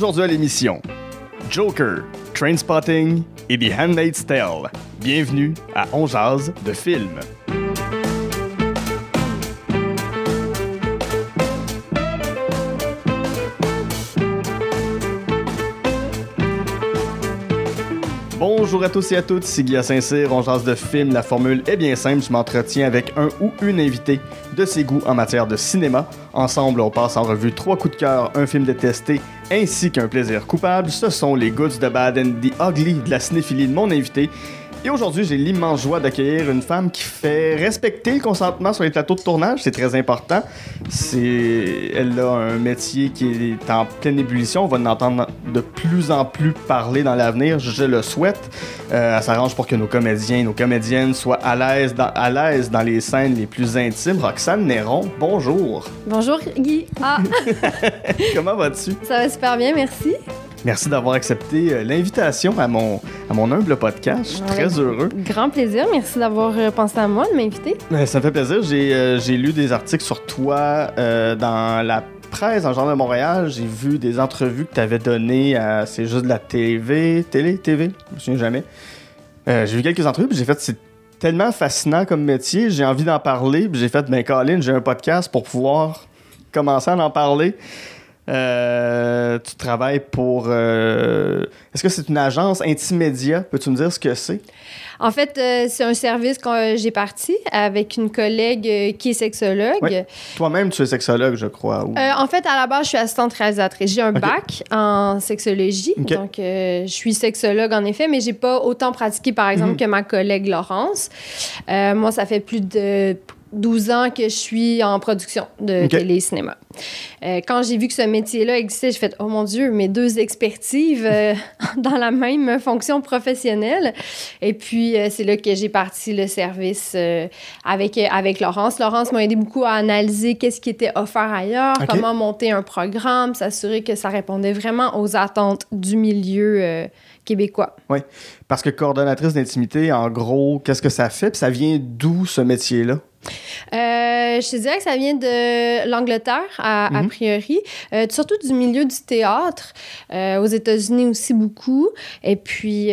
Aujourd'hui à l'émission, Joker, Trainspotting et The Handmaid's Tale. Bienvenue à On Jazz de film. Bonjour à tous et à toutes, c'est Guy à Saint-Cyr, on jase de film. La formule est bien simple, je m'entretiens avec un ou une invitée de ses goûts en matière de cinéma. Ensemble, on passe en revue trois coups de cœur, un film détesté ainsi qu'un plaisir coupable. Ce sont les Goods de Bad and the Ugly de la cinéphilie de mon invité. Et aujourd'hui, j'ai l'immense joie d'accueillir une femme qui fait respecter le consentement sur les plateaux de tournage. C'est très important. C'est, elle a un métier qui est en pleine ébullition. On va en entendre de plus en plus parler dans l'avenir. Je le souhaite. Euh, elle s'arrange pour que nos comédiens, nos comédiennes soient à l'aise dans, à l'aise dans les scènes les plus intimes. Roxane Néron, bonjour. Bonjour Guy. Ah, Comment vas-tu? ça va super bien, merci. Merci d'avoir accepté euh, l'invitation à mon, à mon humble podcast. Je suis très heureux. Grand plaisir, merci d'avoir euh, pensé à moi, de m'inviter. Ça me fait plaisir. J'ai euh, j'ai lu des articles sur toi euh, dans la presse en Journal de Montréal. J'ai vu des entrevues que tu avais données à. C'est juste de la TV. Télé, TV, je me souviens jamais. Euh, j'ai vu quelques entrevues, puis j'ai fait. C'est tellement fascinant comme métier. J'ai envie d'en parler. Puis j'ai fait, ben, Colin, j'ai un podcast pour pouvoir commencer à en parler. Euh, tu travailles pour. euh, Est-ce que c'est une agence Intimédia? Peux-tu me dire ce que c'est? En fait, euh, c'est un service que j'ai parti avec une collègue qui est sexologue. Oui. Toi-même, tu es sexologue, je crois. ou- en fait, à la base, je suis assistante réalisatrice. J'ai un Ok. bac en sexologie, donc je suis sexologue en effet, mais j'ai pas autant pratiqué, par exemple, Mhm. que ma collègue Laurence. Moi, ça fait plus de 12 ans que je suis en production de Ok. télé et cinéma. Euh, quand j'ai vu que ce métier-là existait, j'ai fait oh mon Dieu, mes deux expertises euh, dans la même fonction professionnelle. Et puis euh, c'est là que j'ai parti le service euh, avec avec Laurence. Laurence m'a aidé beaucoup à analyser qu'est-ce qui était offert ailleurs, comment monter un programme, s'assurer que ça répondait vraiment aux attentes du milieu québécois. Parce que coordonnatrice d'intimité, en gros, qu'est-ce que ça fait? Puis ça vient d'où ce métier-là? Euh, je te dirais que ça vient de l'Angleterre, à, a Mhm. priori, Euh, surtout du milieu du théâtre, euh, aux États-Unis aussi beaucoup. Et puis,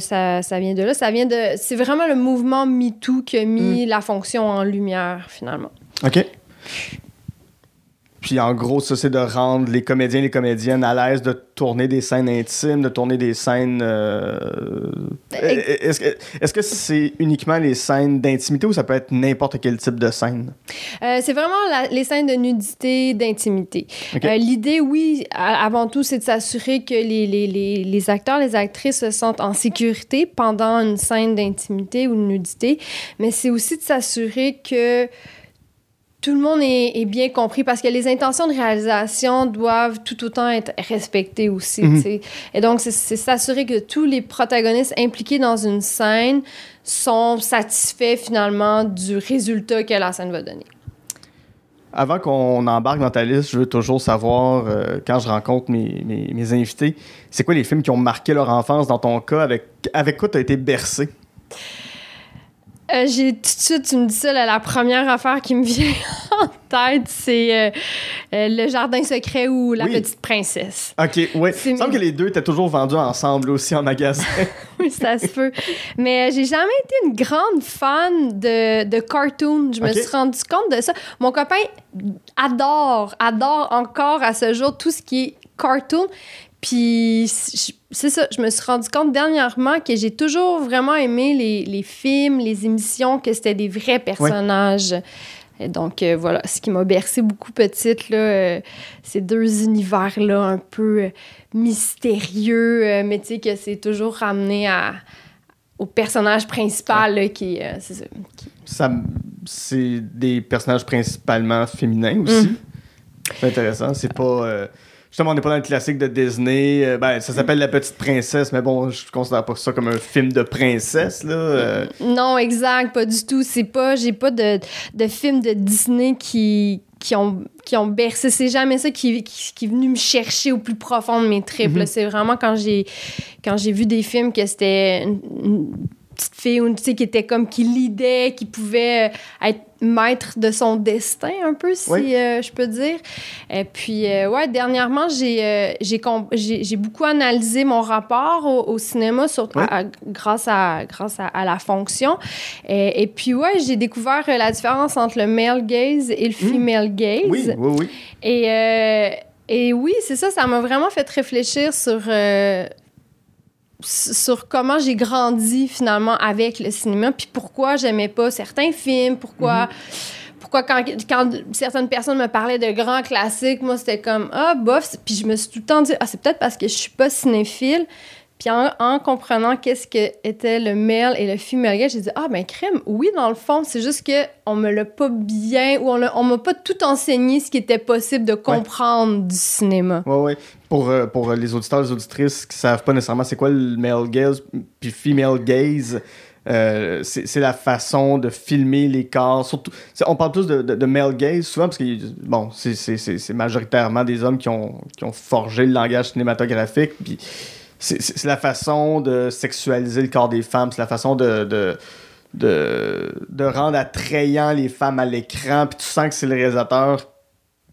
ça, ça vient de là. Ça vient de. C'est vraiment le mouvement MeToo qui a mis la fonction en lumière, finalement. OK. Puis en gros, ça, c'est de rendre les comédiens et les comédiennes à l'aise de tourner des scènes intimes, de tourner des scènes. euh, Est-ce que est-ce que c'est uniquement les scènes d'intimité ou ça peut être n'importe quel type de scène? Euh, c'est vraiment la- les scènes de nudité, d'intimité. Euh, L'idée, oui, avant tout, c'est de s'assurer que les, les, les, les acteurs, les actrices se sentent en sécurité pendant une scène d'intimité ou de nudité, mais c'est aussi de s'assurer que tout le monde est, est bien compris parce que les intentions de réalisation doivent tout autant être respectées aussi. Mhm. Et donc, c'est- c'est s'assurer que tous les protagonistes impliqués dans une scène sont satisfaits finalement du résultat que la scène va donner. Avant qu'on embarque dans ta liste, je veux toujours savoir, euh, quand je rencontre mes, mes, mes invités, c'est quoi les films qui ont marqué leur enfance dans ton cas? Avec, avec quoi tu as été bercé? Euh, j'ai tout de suite, tu me dis ça, là, la première affaire qui me vient en tête, c'est euh, euh, Le Jardin secret ou La Oui. Petite Princesse. OK. C'est Il me semble que les deux étaient toujours vendus ensemble aussi en magasin. Oui, ça se peut. Mais j'ai jamais été une grande fan de, de cartoon. Je me suis rendu compte de ça. Mon copain adore, adore encore à ce jour tout ce qui est cartoon. Puis c'est ça, je me suis rendu compte dernièrement que j'ai toujours vraiment aimé les, les films, les émissions, que c'était des vrais personnages. Et donc euh, voilà, ce qui m'a bercé beaucoup petite, là, euh, ces deux univers-là un peu euh, mystérieux, mais tu sais que c'est toujours ramené à, au personnage principal là, qui, c'est ça. C'est des personnages principalement féminins aussi. Mm. C'est intéressant. C'est pas. Justement, on n'est pas dans le classique de Disney. Euh, ben, ça s'appelle La Petite Princesse, mais bon, je considère pas ça comme un film de princesse, là. Euh, Non, exact, pas du tout. C'est pas, j'ai pas de, de films de Disney qui, qui ont, qui ont bercé. C'est jamais ça qui, qui, qui est venu me chercher au plus profond de mes tripes. Mhm. C'est vraiment quand j'ai, quand j'ai vu des films que c'était une- une petite fille ou, tu sais, qui était comme, qui lidait, qui pouvait euh, être maître de son destin, un peu, si Oui. euh, je peux dire. Et puis, euh, ouais, dernièrement, j'ai euh, j'ai j'ai beaucoup analysé mon rapport au, au cinéma sur, Ouais. à- à- grâce, à, grâce à, à la fonction. Et, et puis, ouais, j'ai découvert la différence entre le male gaze et le female gaze. Oui, oui, oui. Et, et oui, c'est ça, ça m'a vraiment fait réfléchir sur, euh, sur comment j'ai grandi finalement avec le cinéma, puis pourquoi j'aimais pas certains films, pourquoi. Pourquoi quand, quand certaines personnes me parlaient de grands classiques, moi c'était comme ah bof, puis je me suis tout le temps dit ah c'est peut-être parce que je suis pas cinéphile. Puis en, en comprenant qu'est-ce que était le male et le female gaze, j'ai dit ah ben crème, oui dans le fond, c'est juste que on me l'a pas bien ou on, on m'a pas tout enseigné ce qui était possible de comprendre du cinéma. Ouais, ouais. Pour, euh, pour les auditeurs, les auditrices qui savent pas nécessairement c'est quoi le male gaze puis female gaze, euh, c'est c'est la façon de filmer les corps. Surtout, on parle plus de, de, de male gaze souvent parce que bon, c'est- c'est c'est- c'est majoritairement des hommes qui ont, qui ont forgé le langage cinématographique. Puis c'est la façon de sexualiser le corps des femmes, c'est la façon de, de, de, de rendre attrayant les femmes à l'écran. Puis tu sens que c'est le réalisateur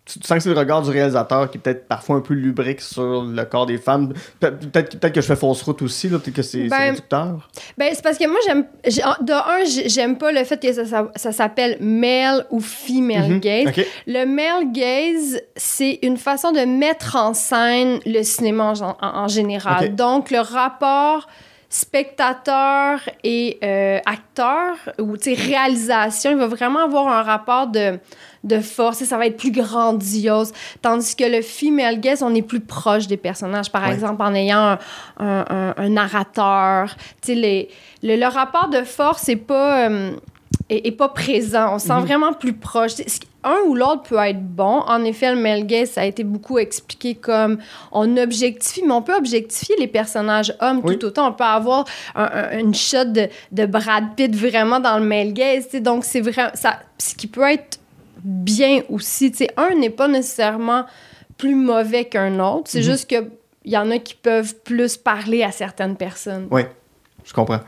tu sens que c'est le regard du réalisateur qui est peut-être parfois un peu lubrique sur le corps des femmes. Pe- Peut-être peut que je fais fausse route aussi, là, peut-être que c'est c'est Ben, réducteur. Ben, c'est parce que moi, j'aime. j'ai- De un, j'ai- j'aime pas le fait que ça, ça, ça s'appelle male ou female Mhm. gaze. Le male gaze, c'est une façon de mettre en scène le cinéma en, gen- en- en général. Donc, le rapport spectateur et euh, acteur, ou réalisation, il va vraiment avoir un rapport de, de force. et Ça va être plus grandiose. Tandis que le female gaze, on est plus proche des personnages. Par Ouais. exemple, en ayant un, un- un- un narrateur. Les- le, le rapport de force est pas. euh, est, est pas présent. On se sent Mhm. vraiment plus proche. Un ou l'autre peut être bon. En effet, le male gaze, ça a été beaucoup expliqué comme on objectifie, mais on peut objectifier les personnages hommes Oui. tout autant. On peut avoir un- un- une shot de, de Brad Pitt vraiment dans le male gaze. tu sais. Donc, c'est vraiment. Ça, ce qui peut être bien aussi. Un n'est pas nécessairement plus mauvais qu'un autre. C'est Mhm. juste que il y en a qui peuvent plus parler à certaines personnes. Oui, je comprends.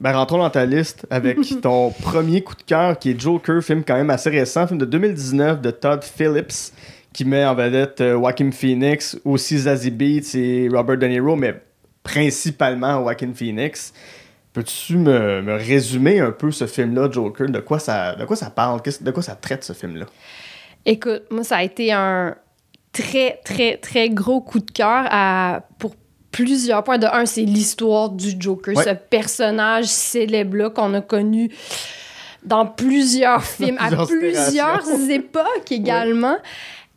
Ben, rentrons dans ta liste avec ton premier coup de cœur qui est Joker, film quand même assez récent, film de 2019 de Todd Phillips qui met en vedette euh, Joaquin Phoenix, aussi Zazie Beetz et Robert De Niro, mais principalement Joaquin Phoenix. Peux-tu me, me résumer un peu ce film-là, Joker? De quoi ça, de quoi ça parle? De quoi ça traite, ce film-là? Écoute, moi, ça a été un très, très, très gros coup de cœur à- pour plusieurs points. De un, c'est l'histoire du Joker, Ouais. ce personnage célèbre-là qu'on a connu dans plusieurs films, à plusieurs époques également.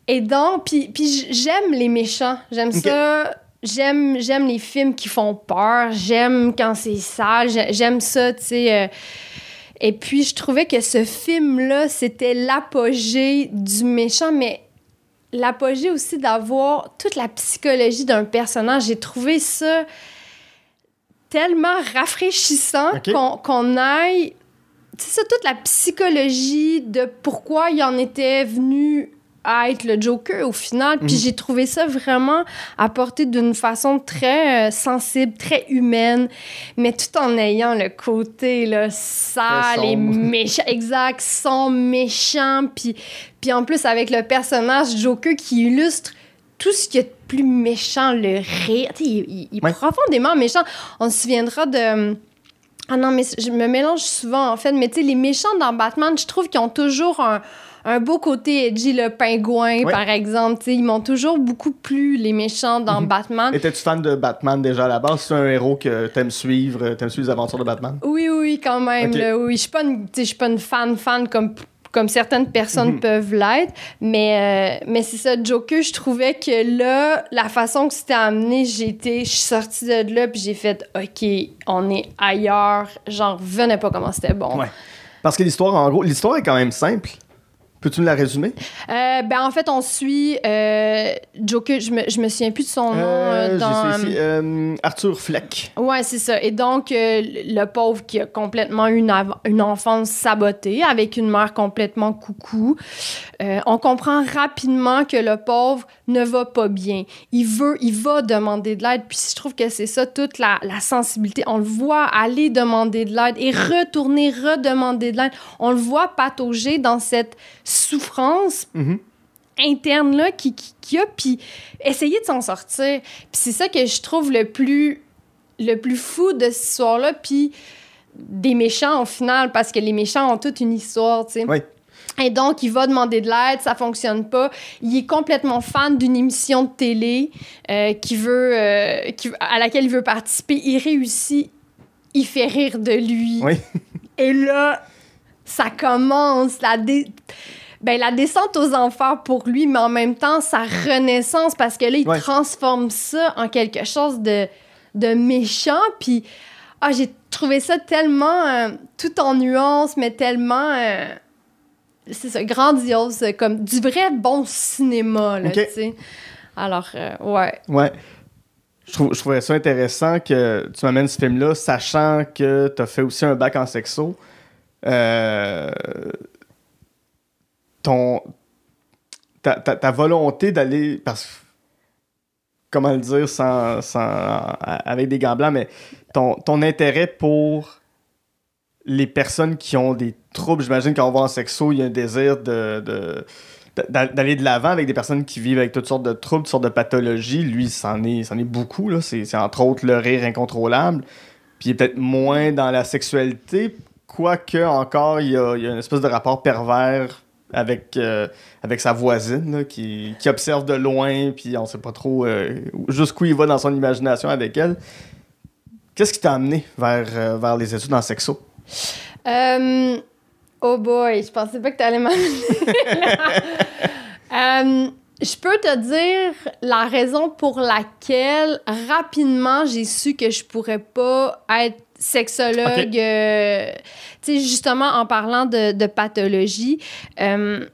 Et donc, puis, j'aime les méchants. J'aime ça. J'aime, j'aime les films qui font peur. J'aime quand c'est sale. J'ai- J'aime ça, tu sais. euh, et puis, je trouvais que ce film-là, c'était l'apogée du méchant, mais l'apogée aussi d'avoir toute la psychologie d'un personnage. J'ai trouvé ça tellement rafraîchissant qu'on aille... C'est ça, toute la psychologie de pourquoi il en était venu à être le Joker au final. Puis Mhm. j'ai trouvé ça vraiment apporté d'une façon très euh, sensible, très humaine, mais tout en ayant le côté là, sale et méchant. Exact, son méchant. Puis, puis en plus, avec le personnage Joker qui illustre tout ce qui est plus méchant, le rire. Tu sais, il, il- il est profondément méchant. On se souviendra de. Ah non, mais je me mélange souvent, en fait. Mais tu sais, les méchants dans Batman, je trouve qu'ils ont toujours un, un beau côté edgy. Le pingouin, par exemple. Tu sais, ils m'ont toujours beaucoup plu, les méchants dans Mhm. Batman. Étais-tu fan de Batman déjà à la base? C'est un héros que t'aimes suivre, euh, t'aimes suivre les aventures de Batman? Oui, oui, quand même. Ok. là, oui, je suis pas une, pas une fan fan comme comme certaines personnes Mhm. peuvent l'être, mais euh, mais c'est ça Joker, je trouvais que là la façon que c'était amené, j'étais je suis sortie de là puis j'ai fait OK, on est ailleurs, j'en revenais pas comment c'était bon. Ouais. Parce que l'histoire, en gros, l'histoire est quand même simple. Peux-tu nous la résumer? Euh, ben en fait, on suit euh, Joker, je me, je me souviens plus de son nom. euh, Euh, dans, ici, euh, Arthur Fleck. Ouais, c'est ça. Et donc, le pauvre qui a complètement une, une enfance sabotée avec une mère complètement coucou. On comprend rapidement que le pauvre ne va pas bien. Il veut, il va demander de l'aide. Puis je trouve que c'est ça, toute la, la sensibilité. On le voit aller demander de l'aide et retourner, redemander de l'aide. On le voit patauger dans cette souffrance Mhm. interne là qui, qui, qui a puis essayer de s'en sortir puis c'est ça que je trouve le plus le plus fou de cette histoire là puis des méchants au final parce que les méchants ont toute une histoire tu sais Oui. et donc, il va demander de l'aide, ça fonctionne pas. Il est complètement fan d'une émission de télé euh, qui veut, euh, qui- à laquelle il veut participer. Il réussit, il fait rire de lui. Oui. Et là, ça commence la, dé- ben, la descente aux enfers pour lui, mais en même temps, sa renaissance parce que là, il Ouais. transforme ça en quelque chose de, de méchant. Puis, ah, j'ai trouvé ça tellement euh, tout en nuances, mais tellement. euh, c'est ça, grandiose, comme du vrai bon cinéma, là, tu sais. Alors, euh, ouais. Ouais. Je, trouve, je trouvais ça intéressant que tu m'amènes ce film-là, sachant que tu as fait aussi un bac en sexo. Euh, ton, ta, ta- volonté d'aller. Parce Comment le dire sans, sans, avec des gants blancs, mais ton, ton intérêt pour les personnes qui ont des troubles, j'imagine quand on va en sexo, il y a un désir de- de d'a- d'aller de l'avant avec des personnes qui vivent avec toutes sortes de troubles, toutes sortes de pathologies. Lui, c'en est, c'en est beaucoup. Là. C'est, c'est entre autres le rire incontrôlable. Puis il est peut-être moins dans la sexualité, quoique encore, il y a, il y a une espèce de rapport pervers avec, euh, avec sa voisine là, qui, qui observe de loin, puis on sait pas trop euh, jusqu'où il va dans son imagination avec elle. Qu'est-ce qui t'a amené vers, euh, vers les études en sexo? Oh boy, je pensais pas que tu allais m'amener. Euh, je peux te dire la raison pour laquelle rapidement j'ai su que je pourrais pas être sexologue. Euh, tu sais, justement en parlant de, de pathologie. euh,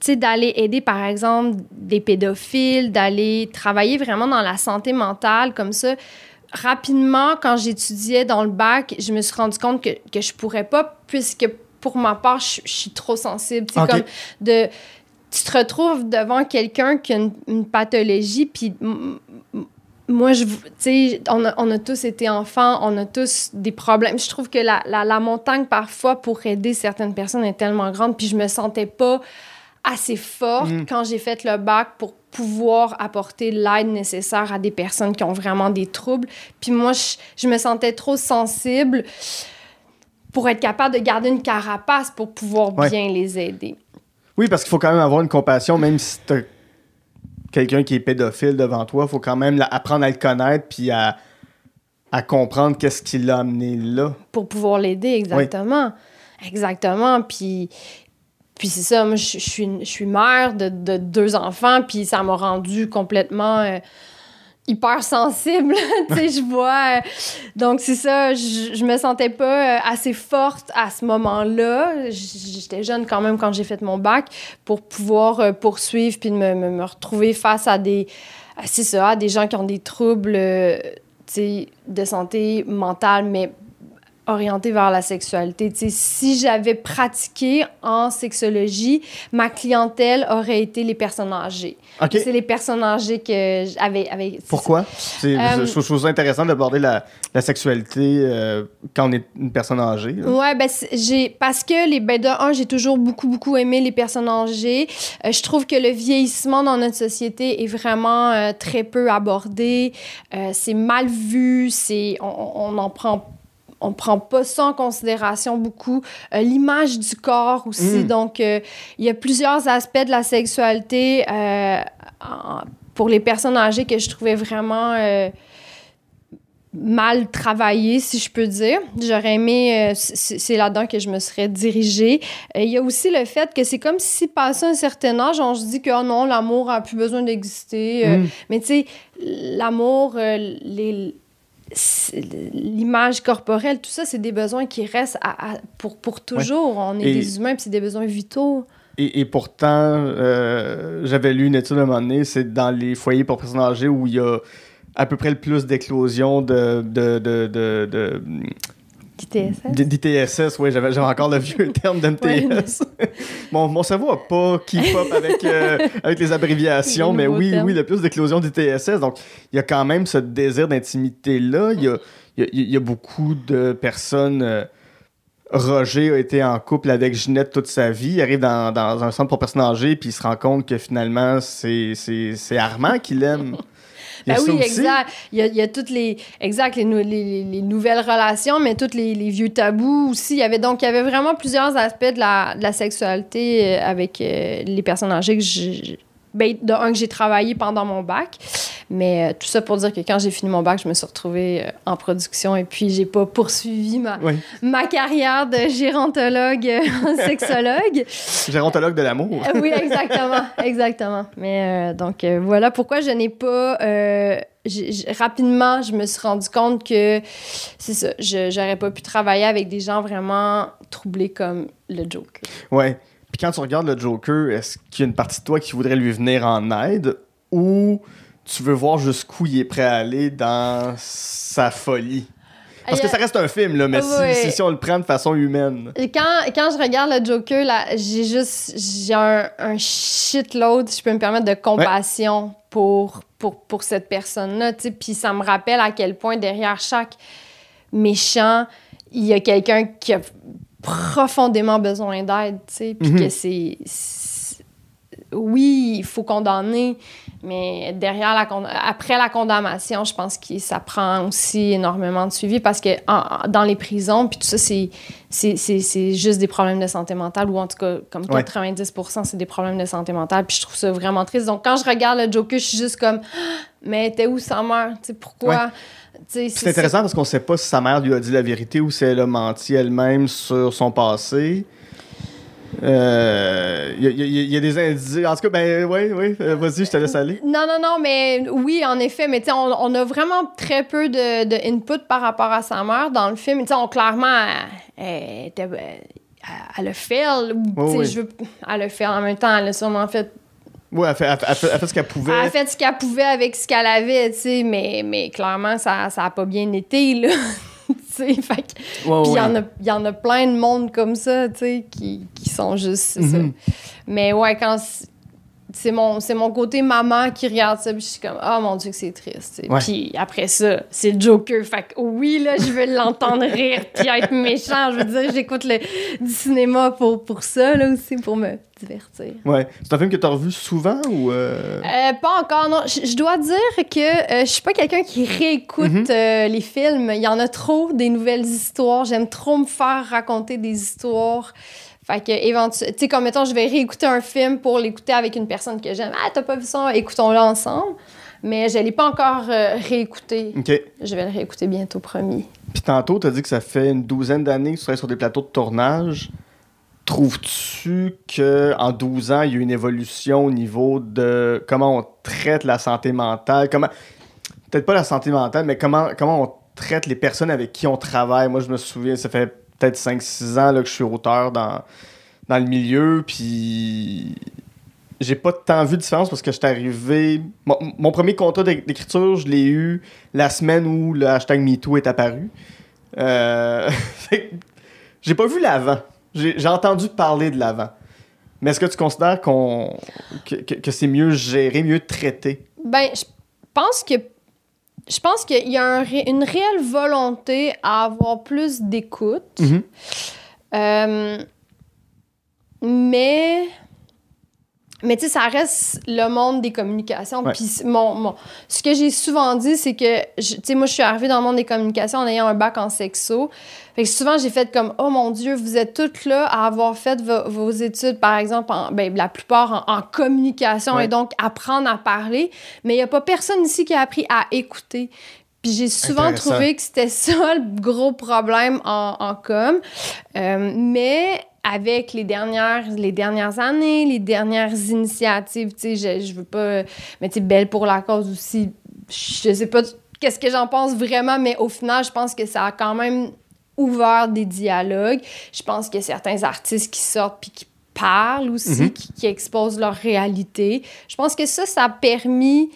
tu sais, d'aller aider, par exemple, des pédophiles, d'aller travailler vraiment dans la santé mentale, comme ça. Rapidement, quand j'étudiais dans le bac, je me suis rendu compte que, que je pourrais pas, puisque pour ma part, je, je suis trop sensible. Tu sais, comme de... Tu te retrouves devant quelqu'un qui a une, une pathologie, puis moi, je, tu sais, on a, on a tous été enfants, on a tous des problèmes. Je trouve que la, la, la montagne, parfois, pour aider certaines personnes est tellement grande, puis je me sentais pas assez forte Mm. quand j'ai fait le bac pour pouvoir apporter l'aide nécessaire à des personnes qui ont vraiment des troubles. Puis moi, je, je me sentais trop sensible pour être capable de garder une carapace pour pouvoir Ouais. bien les aider. Oui, parce qu'il faut quand même avoir une compassion, même si t'as quelqu'un qui est pédophile devant toi, il faut quand même apprendre à le connaître puis à, à comprendre qu'est-ce qui l'a amené là. pour pouvoir l'aider, exactement. Exactement. Puis, puis c'est ça, moi, je, je suis, je suis mère de, de deux enfants, puis ça m'a rendu complètement euh, hyper sensible. tu sais, je vois. euh, donc, c'est ça, je, je me sentais pas euh, assez forte à ce moment-là. J'étais jeune quand même quand j'ai fait mon bac pour pouvoir euh, poursuivre puis me, me, me retrouver face à des. C'est ça, à des gens qui ont des troubles. tu sais, de santé mentale, mais orientée vers la sexualité. Si j'avais pratiqué en sexologie, ma clientèle aurait été les personnes âgées. C'est les personnes âgées que j'avais... Avec, Pourquoi? C'est, Euh, je, trouve- ça intéressant d'aborder la, la sexualité euh, quand on est une personne âgée. là. Ouais, ben, j'ai parce que les ben de un, j'ai toujours beaucoup beaucoup aimé les personnes âgées. Euh, je trouve que le vieillissement dans notre société est vraiment euh, très peu abordé. C'est mal vu, c'est on, on en prend on prend pas ça en considération beaucoup. Euh, L'image du corps aussi. Mm. Donc, euh, il y a plusieurs aspects de la sexualité euh, en- pour les personnes âgées que je trouvais vraiment mal travaillé, si je peux dire. J'aurais aimé, euh, c'est là-dedans que je me serais dirigée. Euh, Il y a aussi le fait que c'est comme si, passé un certain âge, on se dit que oh non, l'amour a plus besoin d'exister. Euh, Mm. Mais tu sais, l'amour, les l'image corporelle, tout ça, c'est des besoins qui restent à- à- pour, pour toujours. On est Et- des humains, puis c'est des besoins vitaux. et, et pourtant, euh, j'avais lu une étude à un moment donné, c'est dans les foyers pour personnes âgées où il y a à peu près le plus d'éclosions de, de, de d'ITSS. D'ITSS, oui, j'avais encore le vieux terme d'MTS. mon, mon cerveau n'a pas keep up avec, euh, avec les abréviations, Les mais oui, termes. oui, le plus d'éclosions d'ITSS. Donc, il y a quand même ce désir d'intimité-là. Il y a, y, a, y a beaucoup de personnes. euh, Roger a été en couple avec Ginette toute sa vie. Il arrive dans, dans un centre pour personnes âgées, puis il se rend compte que finalement, c'est Armand qui l'aime. Ben oui, exact. Il y, a, il y a toutes les, exact, les, nou- les, les- les nouvelles relations, mais tous les, les vieux tabous aussi. Il y avait donc il y avait vraiment plusieurs aspects de la, de la sexualité euh, avec euh, les personnes âgées que j'ai. Ben, de un que j'ai travaillé pendant mon bac, mais euh, tout ça pour dire que quand j'ai fini mon bac, je me suis retrouvée euh, en production et puis j'ai pas poursuivi ma, Oui. ma carrière de gérontologue, euh, sexologue. Gérontologue de l'amour. Oui, exactement, exactement. Mais euh, donc euh, voilà pourquoi je n'ai pas euh, rapidement, je me suis rendu compte que c'est ça, je j'aurais pas pu travailler avec des gens vraiment troublés comme le Joker. Ouais. Puis quand tu regardes le Joker, est-ce qu'il y a une partie de toi qui voudrait lui venir en aide ou tu veux voir jusqu'où il est prêt à aller dans sa folie? Parce que ça reste un film, là, mais si- si, si on le prend de façon humaine. Et quand, quand je regarde le Joker, là, j'ai juste j'ai un, un shitload, si je peux me permettre, de compassion pour, pour, pour cette personne-là. Puis ça me rappelle à quel point derrière chaque méchant, il y a quelqu'un qui a profondément besoin d'aide. Puis Mhm. que c'est- Oui, il faut condamner, mais derrière la après la condamnation, je pense que ça prend aussi énormément de suivi parce que en- dans les prisons, puis tout ça, c'est c'est- c'est c'est juste des problèmes de santé mentale, ou en tout cas, comme Ouais. 90 c'est des problèmes de santé mentale. Puis je trouve ça vraiment triste. Donc, quand je regarde le Joker, je suis juste comme, Ah, mais t'es où sa mère? Tu sais, pourquoi? C'est intéressant parce qu'on sait pas si sa mère lui a dit la vérité ou si elle a menti elle-même sur son passé. Euh, Il y, a- il y a- il y a des indices. En tout cas, ben oui, oui, euh, vas-y, je te laisse aller. Non, non, non, mais oui, en effet, mais tu sais, on, on a vraiment très peu de, de input par rapport à sa mère dans le film. Tu sais, on clairement, elle, elle était- elle- elle a fait, oui. je veux, elle a fait en même temps, elle a sûrement fait, Oui, elle, fait, elle fait- elle fait- elle fait ce qu'elle pouvait. elle a fait ce qu'elle pouvait avec ce qu'elle avait, tu sais, mais, mais clairement, ça, ça a pas bien été, là. tu sais, fait Puis il y ouais. en a- il y en a plein de monde comme ça, tu sais, qui, qui sont juste ça. Mhm. Mais ouais, quand c'est mon, mon côté maman qui regarde ça, puis je suis comme, oh mon Dieu, que c'est triste. Ouais. Puis après ça, c'est le Joker. Fait que oui, là, je veux l'entendre rire, puis être méchant. Je veux dire, j'écoute du cinéma pour, pour ça, là aussi, pour me divertir. Ouais. C'est un film que tu as revu souvent ou. euh, Euh, pas encore, non. Je dois dire que euh, je suis pas quelqu'un qui réécoute Mhm. euh, les films. Il y en a trop des nouvelles histoires. J'aime trop me faire raconter des histoires. Fait que, éventuellement, tu sais, comme mettons, je vais réécouter un film pour l'écouter avec une personne que j'aime. Ah, t'as pas vu ça? Écoutons-le ensemble. Mais je l'ai pas encore réécouté. Ok. Je vais le réécouter bientôt, promis. Puis tantôt, tu as dit que ça fait une douzaine d'années que tu travailles sur des plateaux de tournage. Trouves-tu qu'en 12 ans, il y a eu une évolution au niveau de comment on traite la santé mentale? Comment. Peut-être pas la santé mentale, mais comment, comment on traite les personnes avec qui on travaille? Moi, je me souviens, ça fait peut-être 5-6 ans là, que je suis auteur dans, dans le milieu, puis j'ai pas tant vu de différence parce que j'étais arrivé. Mon, premier contrat d'éc- d'écriture, je l'ai eu la semaine où le hashtag MeToo est apparu. Euh, j'ai pas vu l'avant. J'ai entendu parler de l'avant. Mais est-ce que tu considères qu'on que, que- que c'est mieux géré, mieux traité? Ben, je pense que je pense qu'il y a un une réelle volonté à avoir plus d'écoute. Mhm. Euh, mais. Mais tu sais, ça reste le monde des communications. Puis mon, mon- ce que j'ai souvent dit, c'est que, tu sais, moi, je suis arrivée dans le monde des communications en ayant un bac en sexo. Fait que souvent, j'ai fait comme, oh mon Dieu, vous êtes toutes là à avoir fait vo- vos études, par exemple, en, ben, la plupart en, en communication Ouais. et donc apprendre à parler. Mais il n'y a pas personne ici qui a appris à écouter. Puis j'ai souvent trouvé que c'était ça le gros problème en, en com. Euh, mais avec les dernières, les dernières années, les dernières initiatives, tu sais, je, je veux pas... Mais tu sais, Belle pour la cause aussi, je sais pas qu'est-ce que j'en pense vraiment, mais au final, je pense que ça a quand même ouvert des dialogues. Je pense qu'il y a certains artistes qui sortent puis qui parlent aussi, Mhm. qui, qui exposent leur réalité. Je pense que ça, ça a permis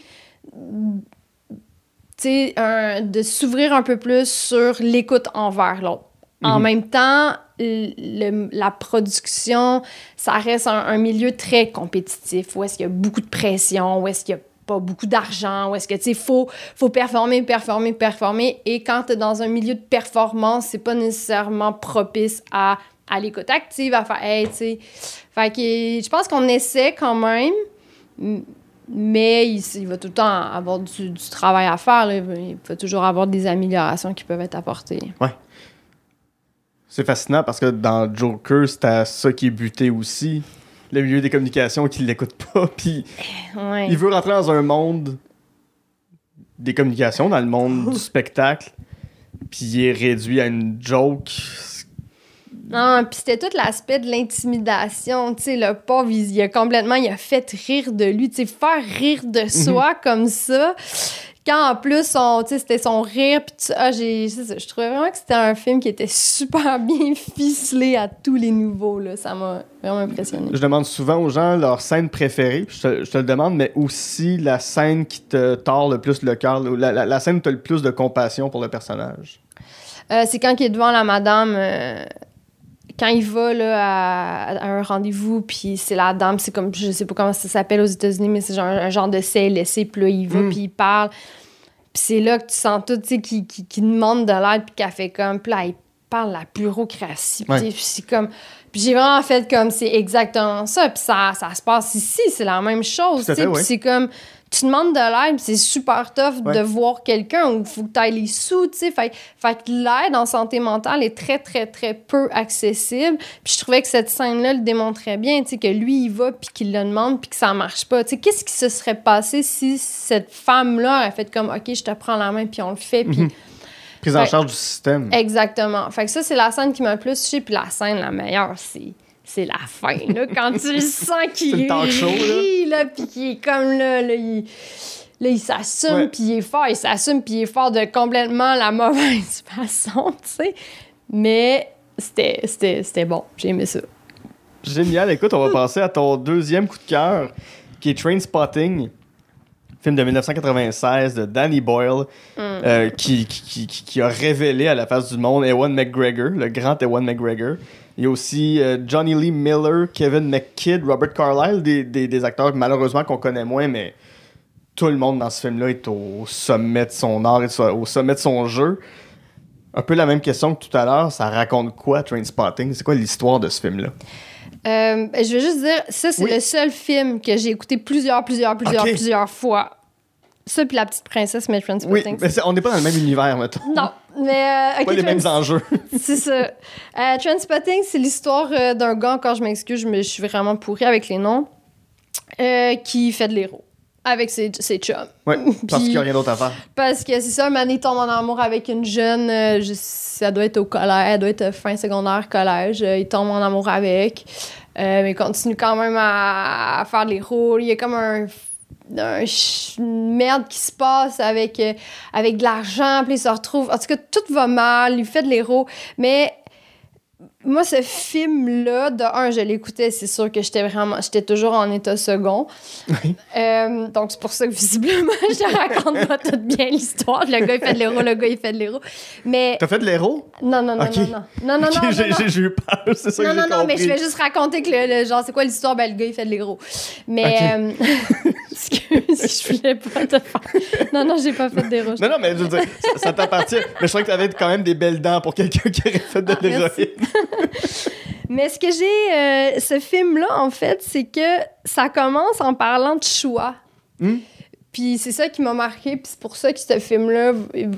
un- de s'ouvrir un peu plus sur l'écoute envers l'autre. En Mhm. même temps, le- la production, ça reste un, un milieu très compétitif, où est-ce qu'il y a beaucoup de pression, où est-ce qu'il y a pas beaucoup d'argent, où est-ce que, tu sais, faut, faut performer, performer, performer. Et quand tu es dans un milieu de performance, c'est pas nécessairement propice à, à l'écoute active, à faire, hey, tu sais. Fait que je pense qu'on essaie quand même, mais il, va tout le temps avoir du, du travail à faire. là. Il va toujours avoir des améliorations qui peuvent être apportées. C'est fascinant parce que dans Joker, c'est à ça qui est buté aussi. Le milieu des communications qui l'écoute pas, puis Ouais. il veut rentrer dans un monde des communications, dans le monde du spectacle, puis il est réduit à une joke. Non, puis c'était tout l'aspect de l'intimidation, tu sais, le pauvre, il, il a complètement, il a fait rire de lui, tu sais, faire rire de soi comme ça, quand en plus, c'était son rire, puis tu- ah, j'ai, je trouvais vraiment que c'était un film qui était super bien ficelé à tous les niveaux, là, ça m'a vraiment impressionné. Je demande souvent aux gens leur scène préférée, je te, je te le demande, mais aussi la scène qui te tord le plus le cœur, la, la- la scène où tu as le plus de compassion pour le personnage. Euh, c'est quand il est devant la madame, euh, quand il va là, à, à un rendez-vous, puis c'est la dame, c'est comme, je sais pas comment ça s'appelle aux États-Unis, mais c'est genre un genre de CLSC, puis là, il va, Mm. puis il parle. Puis c'est là que tu sens tout, tu sais, qui, qui, qui demande de l'aide, puis qu'elle fait comme, puis là, il parle la bureaucratie, Ouais. puis c'est comme... Puis j'ai vraiment fait comme, c'est exactement ça, puis ça, ça se passe ici, c'est la même chose, tu sais, puis c'est comme... Tu demandes de l'aide, c'est super tough Ouais. de voir quelqu'un où il faut que tu ailles les sous, tu sais. Fait, fait que l'aide en santé mentale est très, très, très peu accessible. Puis je trouvais que cette scène-là le démontrait bien, tu sais, que lui, il va, puis qu'il le demande, puis que ça marche pas. Tu sais, qu'est-ce qui se serait passé si cette femme-là aurait fait comme, OK, je te prends la main, puis on le fait, puis... Mhm. Prise en charge du système. Exactement. Fait que ça, c'est la scène qui m'a le plus touchée. Puis la scène la meilleure, c'est, c'est la fin. Là, quand tu le sens qu'il là. rit, là, puis qu'il est comme là, là, il, là, il s'assume, puis il est fort. Il s'assume, puis il est fort de complètement la mauvaise façon, tu sais. Mais c'était, c'était, c'était bon. J'ai aimé ça. Génial. Écoute, on va passer à ton deuxième coup de cœur, qui est Train Spotting, film de 1996 de Danny Boyle, euh, qui, qui, qui- qui a révélé à la face du monde Ewan McGregor, le grand Ewan McGregor. Il y a aussi euh, Johnny Lee Miller, Kevin McKidd, Robert Carlyle, des, des, des acteurs malheureusement qu'on connaît moins, mais tout le monde dans ce film-là est au sommet de son art et au sommet de son jeu. Un peu la même question que tout à l'heure, ça raconte quoi Trainspotting C'est quoi l'histoire de ce film-là? Euh, je veux juste dire, ça, c'est Oui. le seul film que j'ai écouté plusieurs, plusieurs, plusieurs, plusieurs fois. Ça, puis La Petite Princesse, mais Oui, Transpotting. mais on n'est pas dans le même univers, mettons. Non, mais... euh, ok, Pas les Trans- mêmes enjeux. C'est ça. Euh, Transpotting, c'est l'histoire euh, d'un gars, encore je m'excuse, je, me- je suis vraiment pourrie avec les noms, euh, qui fait de l'héros avec ses, ses chums. Ouais, parce qu'il n'y a rien d'autre à faire. Parce que c'est ça, il tombe en amour avec une jeune, euh, je- ça doit être au collège, elle doit être fin secondaire, collège, euh, il tombe en amour avec, euh, mais continue quand même à, à faire de l'héros. Il y a comme un un merde qui se passe avec, euh, avec de l'argent, puis il se retrouve. En tout cas, tout va mal, il fait de l'héros. Mais moi, ce film-là, de un, je l'écoutais, c'est sûr que j'étais vraiment. J'étais toujours en état second. Euh, donc, c'est pour ça que visiblement, je te raconte pas toute bien l'histoire. Le gars, il fait de l'héros, le gars, il fait de l'héros. Mais. T'as fait de l'héros? Non, non, non, non, non. Non, non, non, non, j'ai- non. j'ai eu peur, c'est ça Non, que non, non, mais je vais juste raconter que le, le genre, c'est quoi l'histoire? Ben, le gars, il fait de l'héros. Mais, Ok. euh, excuse, je voulais pas te faire. Non, non, j'ai pas fait d'héros. Non, non, mais je veux dire, ça, ça t'appartient. Mais je crois que t'avais quand même des belles dents pour quelqu'un qui aurait fait de Ah, l'héroïne. Mais ce que j'ai. euh, ce film-là, en fait, c'est que ça commence en parlant de choix. Hmm? Puis c'est ça qui m'a marqué, puis c'est pour ça que ce film-là,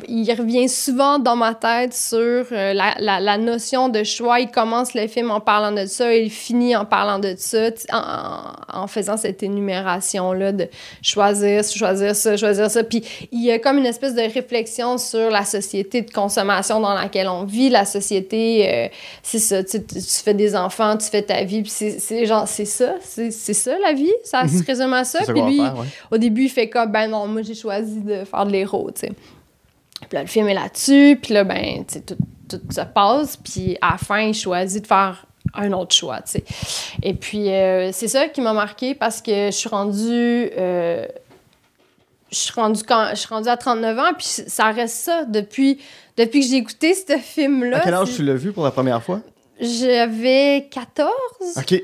il revient souvent dans ma tête sur euh, la, la- la notion de choix. Il commence le film en parlant de ça, il finit en parlant de ça, en, en- faisant cette énumération-là de choisir, choisir ça, choisir ça. Puis il y a comme une espèce de réflexion sur la société de consommation dans laquelle on vit, la société, euh, c'est ça, tu, fais des enfants, tu fais ta vie, puis c'est c'est genre, c'est ça, c'est c'est ça la vie, ça se résume à ça? Mhm. Puis lui, faire, ouais. au début, il fait comme, ben non, moi j'ai choisi de faire de l'héros, tu sais. Puis là, le film est là-dessus, puis là, ben, tu sais, tout, tout se passe, puis à la fin, il choisit de faire un autre choix, tu sais. Et puis, euh, c'est ça qui m'a marqué parce que je suis rendue... euh, je suis rendue quand je suis rendue à 39 ans puis ça reste ça depuis depuis que j'ai écouté ce film là À quel âge tu l'as vu pour la première fois? j'avais 14 OK.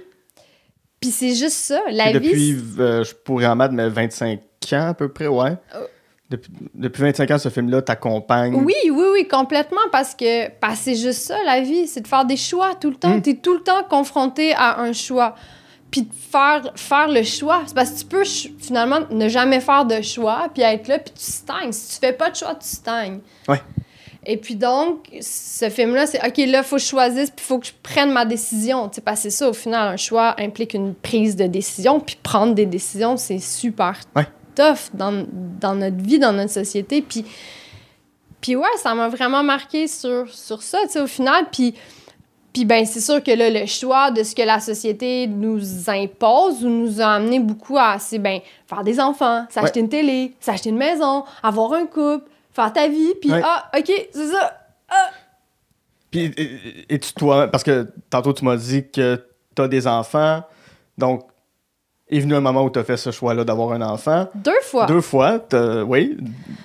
puis c'est juste ça la Et vie depuis, euh, je pourrais en mettre, mais 25 ans à peu près, ouais. Oh. Depuis, depuis 25 ans, ce film-là t'accompagne. Oui, oui, oui, complètement, parce que que c'est juste ça, la vie, c'est de faire des choix tout le temps. Mm. Tu es tout le temps confronté à un choix. Puis de faire, faire le choix. C'est parce que tu peux finalement ne jamais faire de choix, puis être là, puis tu stagnes. Si tu fais pas de choix, tu stagnes. Ouais. Et puis donc, ce film-là, c'est OK, là, il faut que je choisisse, puis il faut que je prenne ma décision. Tu sais, parce que c'est ça, au final, un choix implique une prise de décision, puis prendre des décisions, c'est super Ouais. Tough dans, dans notre vie, dans notre société. Puis, puis ouais, ça m'a vraiment marqué sur, sur ça, tu sais, au final. Puis, puis ben, c'est sûr que là, le choix de ce que la société nous impose ou nous a amené beaucoup à, c'est ben, faire des enfants, s'acheter une télé, s'acheter une maison, avoir un couple, faire ta vie, puis Ouais. ah, OK, c'est ça. Puis, et- et-tu toi, parce que tantôt tu m'as dit que t'as des enfants, donc est venu un moment où t'as fait ce choix-là d'avoir un enfant. Deux fois. Deux fois, oui,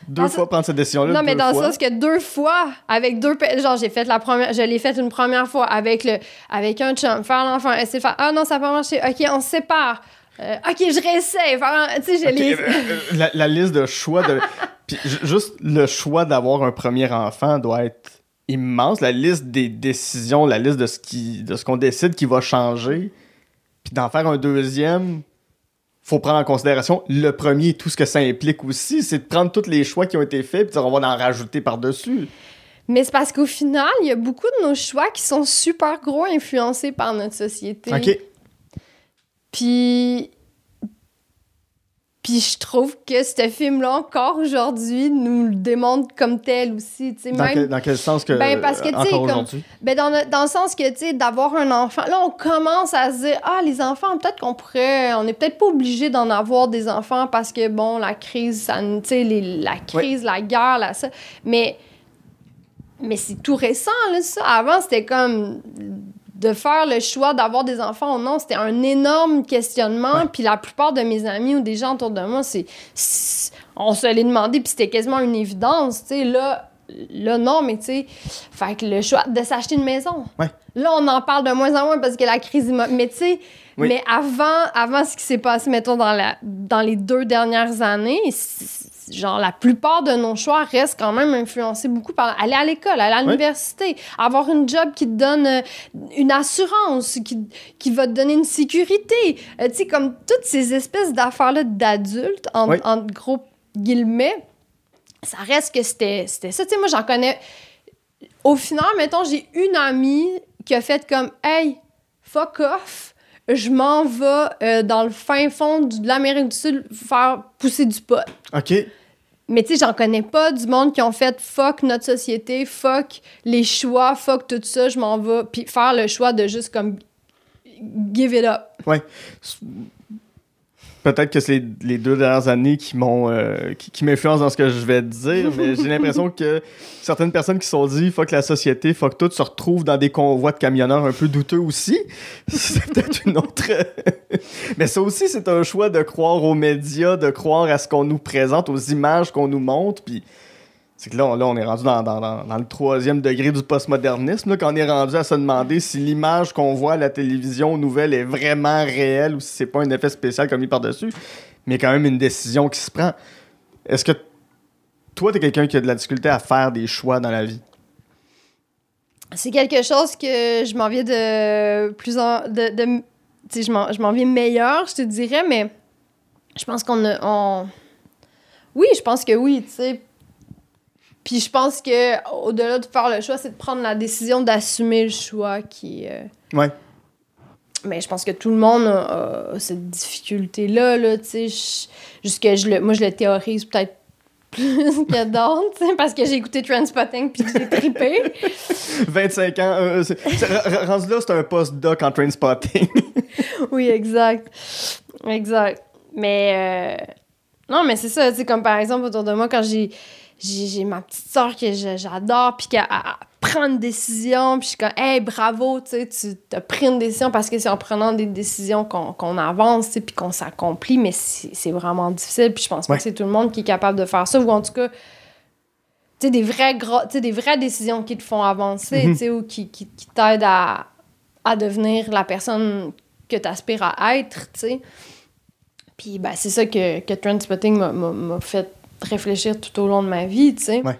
deux Dans fois ce- prendre cette décision-là. Non, mais dans fois. le sens que deux fois, avec deux. Genre, j'ai fait la première. Je l'ai fait une première fois avec, le, avec un chum, faire l'enfant, essayer de faire. Ah non, ça n'a pas marché. OK, on se sépare. Euh, OK, je un- Tu sais, je Ok, l'ai. euh, euh, la, la liste de choix de. Puis ju- juste le choix d'avoir un premier enfant doit être immense. La liste des décisions, la liste de ce qui, de ce qu'on décide qui va changer. Puis d'en faire un deuxième, faut prendre en considération le premier, tout ce que ça implique aussi, c'est de prendre tous les choix qui ont été faits, puis on va en rajouter par-dessus. Mais c'est parce qu'au final, il y a beaucoup de nos choix qui sont super gros influencés par notre société. OK. Puis. Puis je trouve que ce film-là, encore aujourd'hui, nous le démontre comme tel aussi. Dans, même quel, dans quel sens que. Ben, parce que, tu sais, encore comme- aujourd'hui? Ben dans, le, dans le sens que, tu sais, d'avoir un enfant, là, on commence à se dire, ah, les enfants, peut-être qu'on pourrait, on n'est peut-être pas obligé d'en avoir des enfants parce que, bon, la crise, ça, nous- tu sais, les- la crise, la guerre, là, ça. Mais, mais c'est tout récent, là, ça. Avant, c'était comme de faire le choix d'avoir des enfants ou non, c'était un énorme questionnement. Ouais. Puis la plupart de mes amis ou des gens autour de moi, c'est, on se l'est demandé, puis c'était quasiment une évidence, tu sais, là, là, non, mais tu sais, fait que le choix de s'acheter une maison. Ouais. Là, on en parle de moins en moins parce que la crise Mais tu sais, Oui. mais avant, avant ce qui s'est passé, mettons, dans, la, dans les deux dernières années, genre, la plupart de nos choix restent quand même influencés beaucoup par aller à l'école, aller à l'université, avoir une job qui te donne euh, une assurance, qui, qui va te donner une sécurité. Euh, tu sais, comme toutes ces espèces d'affaires-là d'adultes, en, Oui. en gros guillemets, ça reste que c'était c'était ça. Tu sais, moi, j'en connais. Au final, mettons, j'ai une amie qui a fait comme Hey, fuck off, je m'en vais euh, dans le fin fond de l'Amérique du Sud faire pousser du pot. OK. Mais tu sais, j'en connais pas du monde qui ont fait fuck notre société, fuck les choix, fuck tout ça, je m'en vais. Puis faire le choix de juste comme give it up. Ouais. Peut-être que c'est les, les deux dernières années qui m'ont euh, qui, qui m'influencent dans ce que je vais te dire, mais j'ai l'impression que certaines personnes qui se sont dit faut que la société, faut que tout se retrouve dans des convois de camionneurs un peu douteux aussi. C'est peut-être une autre. mais ça aussi, c'est un choix de croire aux médias, de croire à ce qu'on nous présente, aux images qu'on nous montre, puis. C'est que là, on, là, on est rendu dans, dans- dans- le troisième degré du postmodernisme, là, quand est rendu à se demander si l'image qu'on voit à la télévision aux nouvelles est vraiment réelle ou si c'est pas un effet spécial comme mis par-dessus. Mais quand même une décision qui se prend. Est-ce que toi, t'es quelqu'un qui a de la difficulté à faire des choix dans la vie? C'est quelque chose que je m'en viens de plus en. De, de- tu je m'en viens meilleur, je te dirais, mais je pense qu'on on- Oui, je pense que oui, tu sais. Puis je pense que au-delà de faire le choix, c'est de prendre la décision d'assumer le choix qui. euh, Ouais. Mais je pense que tout le monde a, a cette difficulté-là, là, tu sais. Jusque je le, moi, je le théorise peut-être plus que d'autres, parce que j'ai écouté Transpotting puis j'ai trippé. 25 ans, euh, rendu là, c'est un post-doc en train spotting. oui, exact. Exact. Mais. euh, Non, mais c'est ça, tu sais, comme par exemple, autour de moi, quand j'ai. J'ai ma petite soeur que j'adore, puis qu'elle elle- elle prends une décision, puis je suis comme, hey, bravo, tu sais, tu as pris une décision parce que c'est en prenant des décisions qu'on avance, tu sais, puis qu'on s'accomplit, mais c'est vraiment difficile, puis je pense pas que c'est tout le monde qui est capable de faire ça, ou en tout cas, tu sais, des, vrais des vraies décisions qui te font avancer, mm-hmm. tu sais, ou qui, qui, qui t'aident à, à devenir la personne que tu aspires à être, tu sais. Puis, ben, c'est ça que, que Trendspotting m'a fait réfléchir tout au long de ma vie, tu sais. Ouais.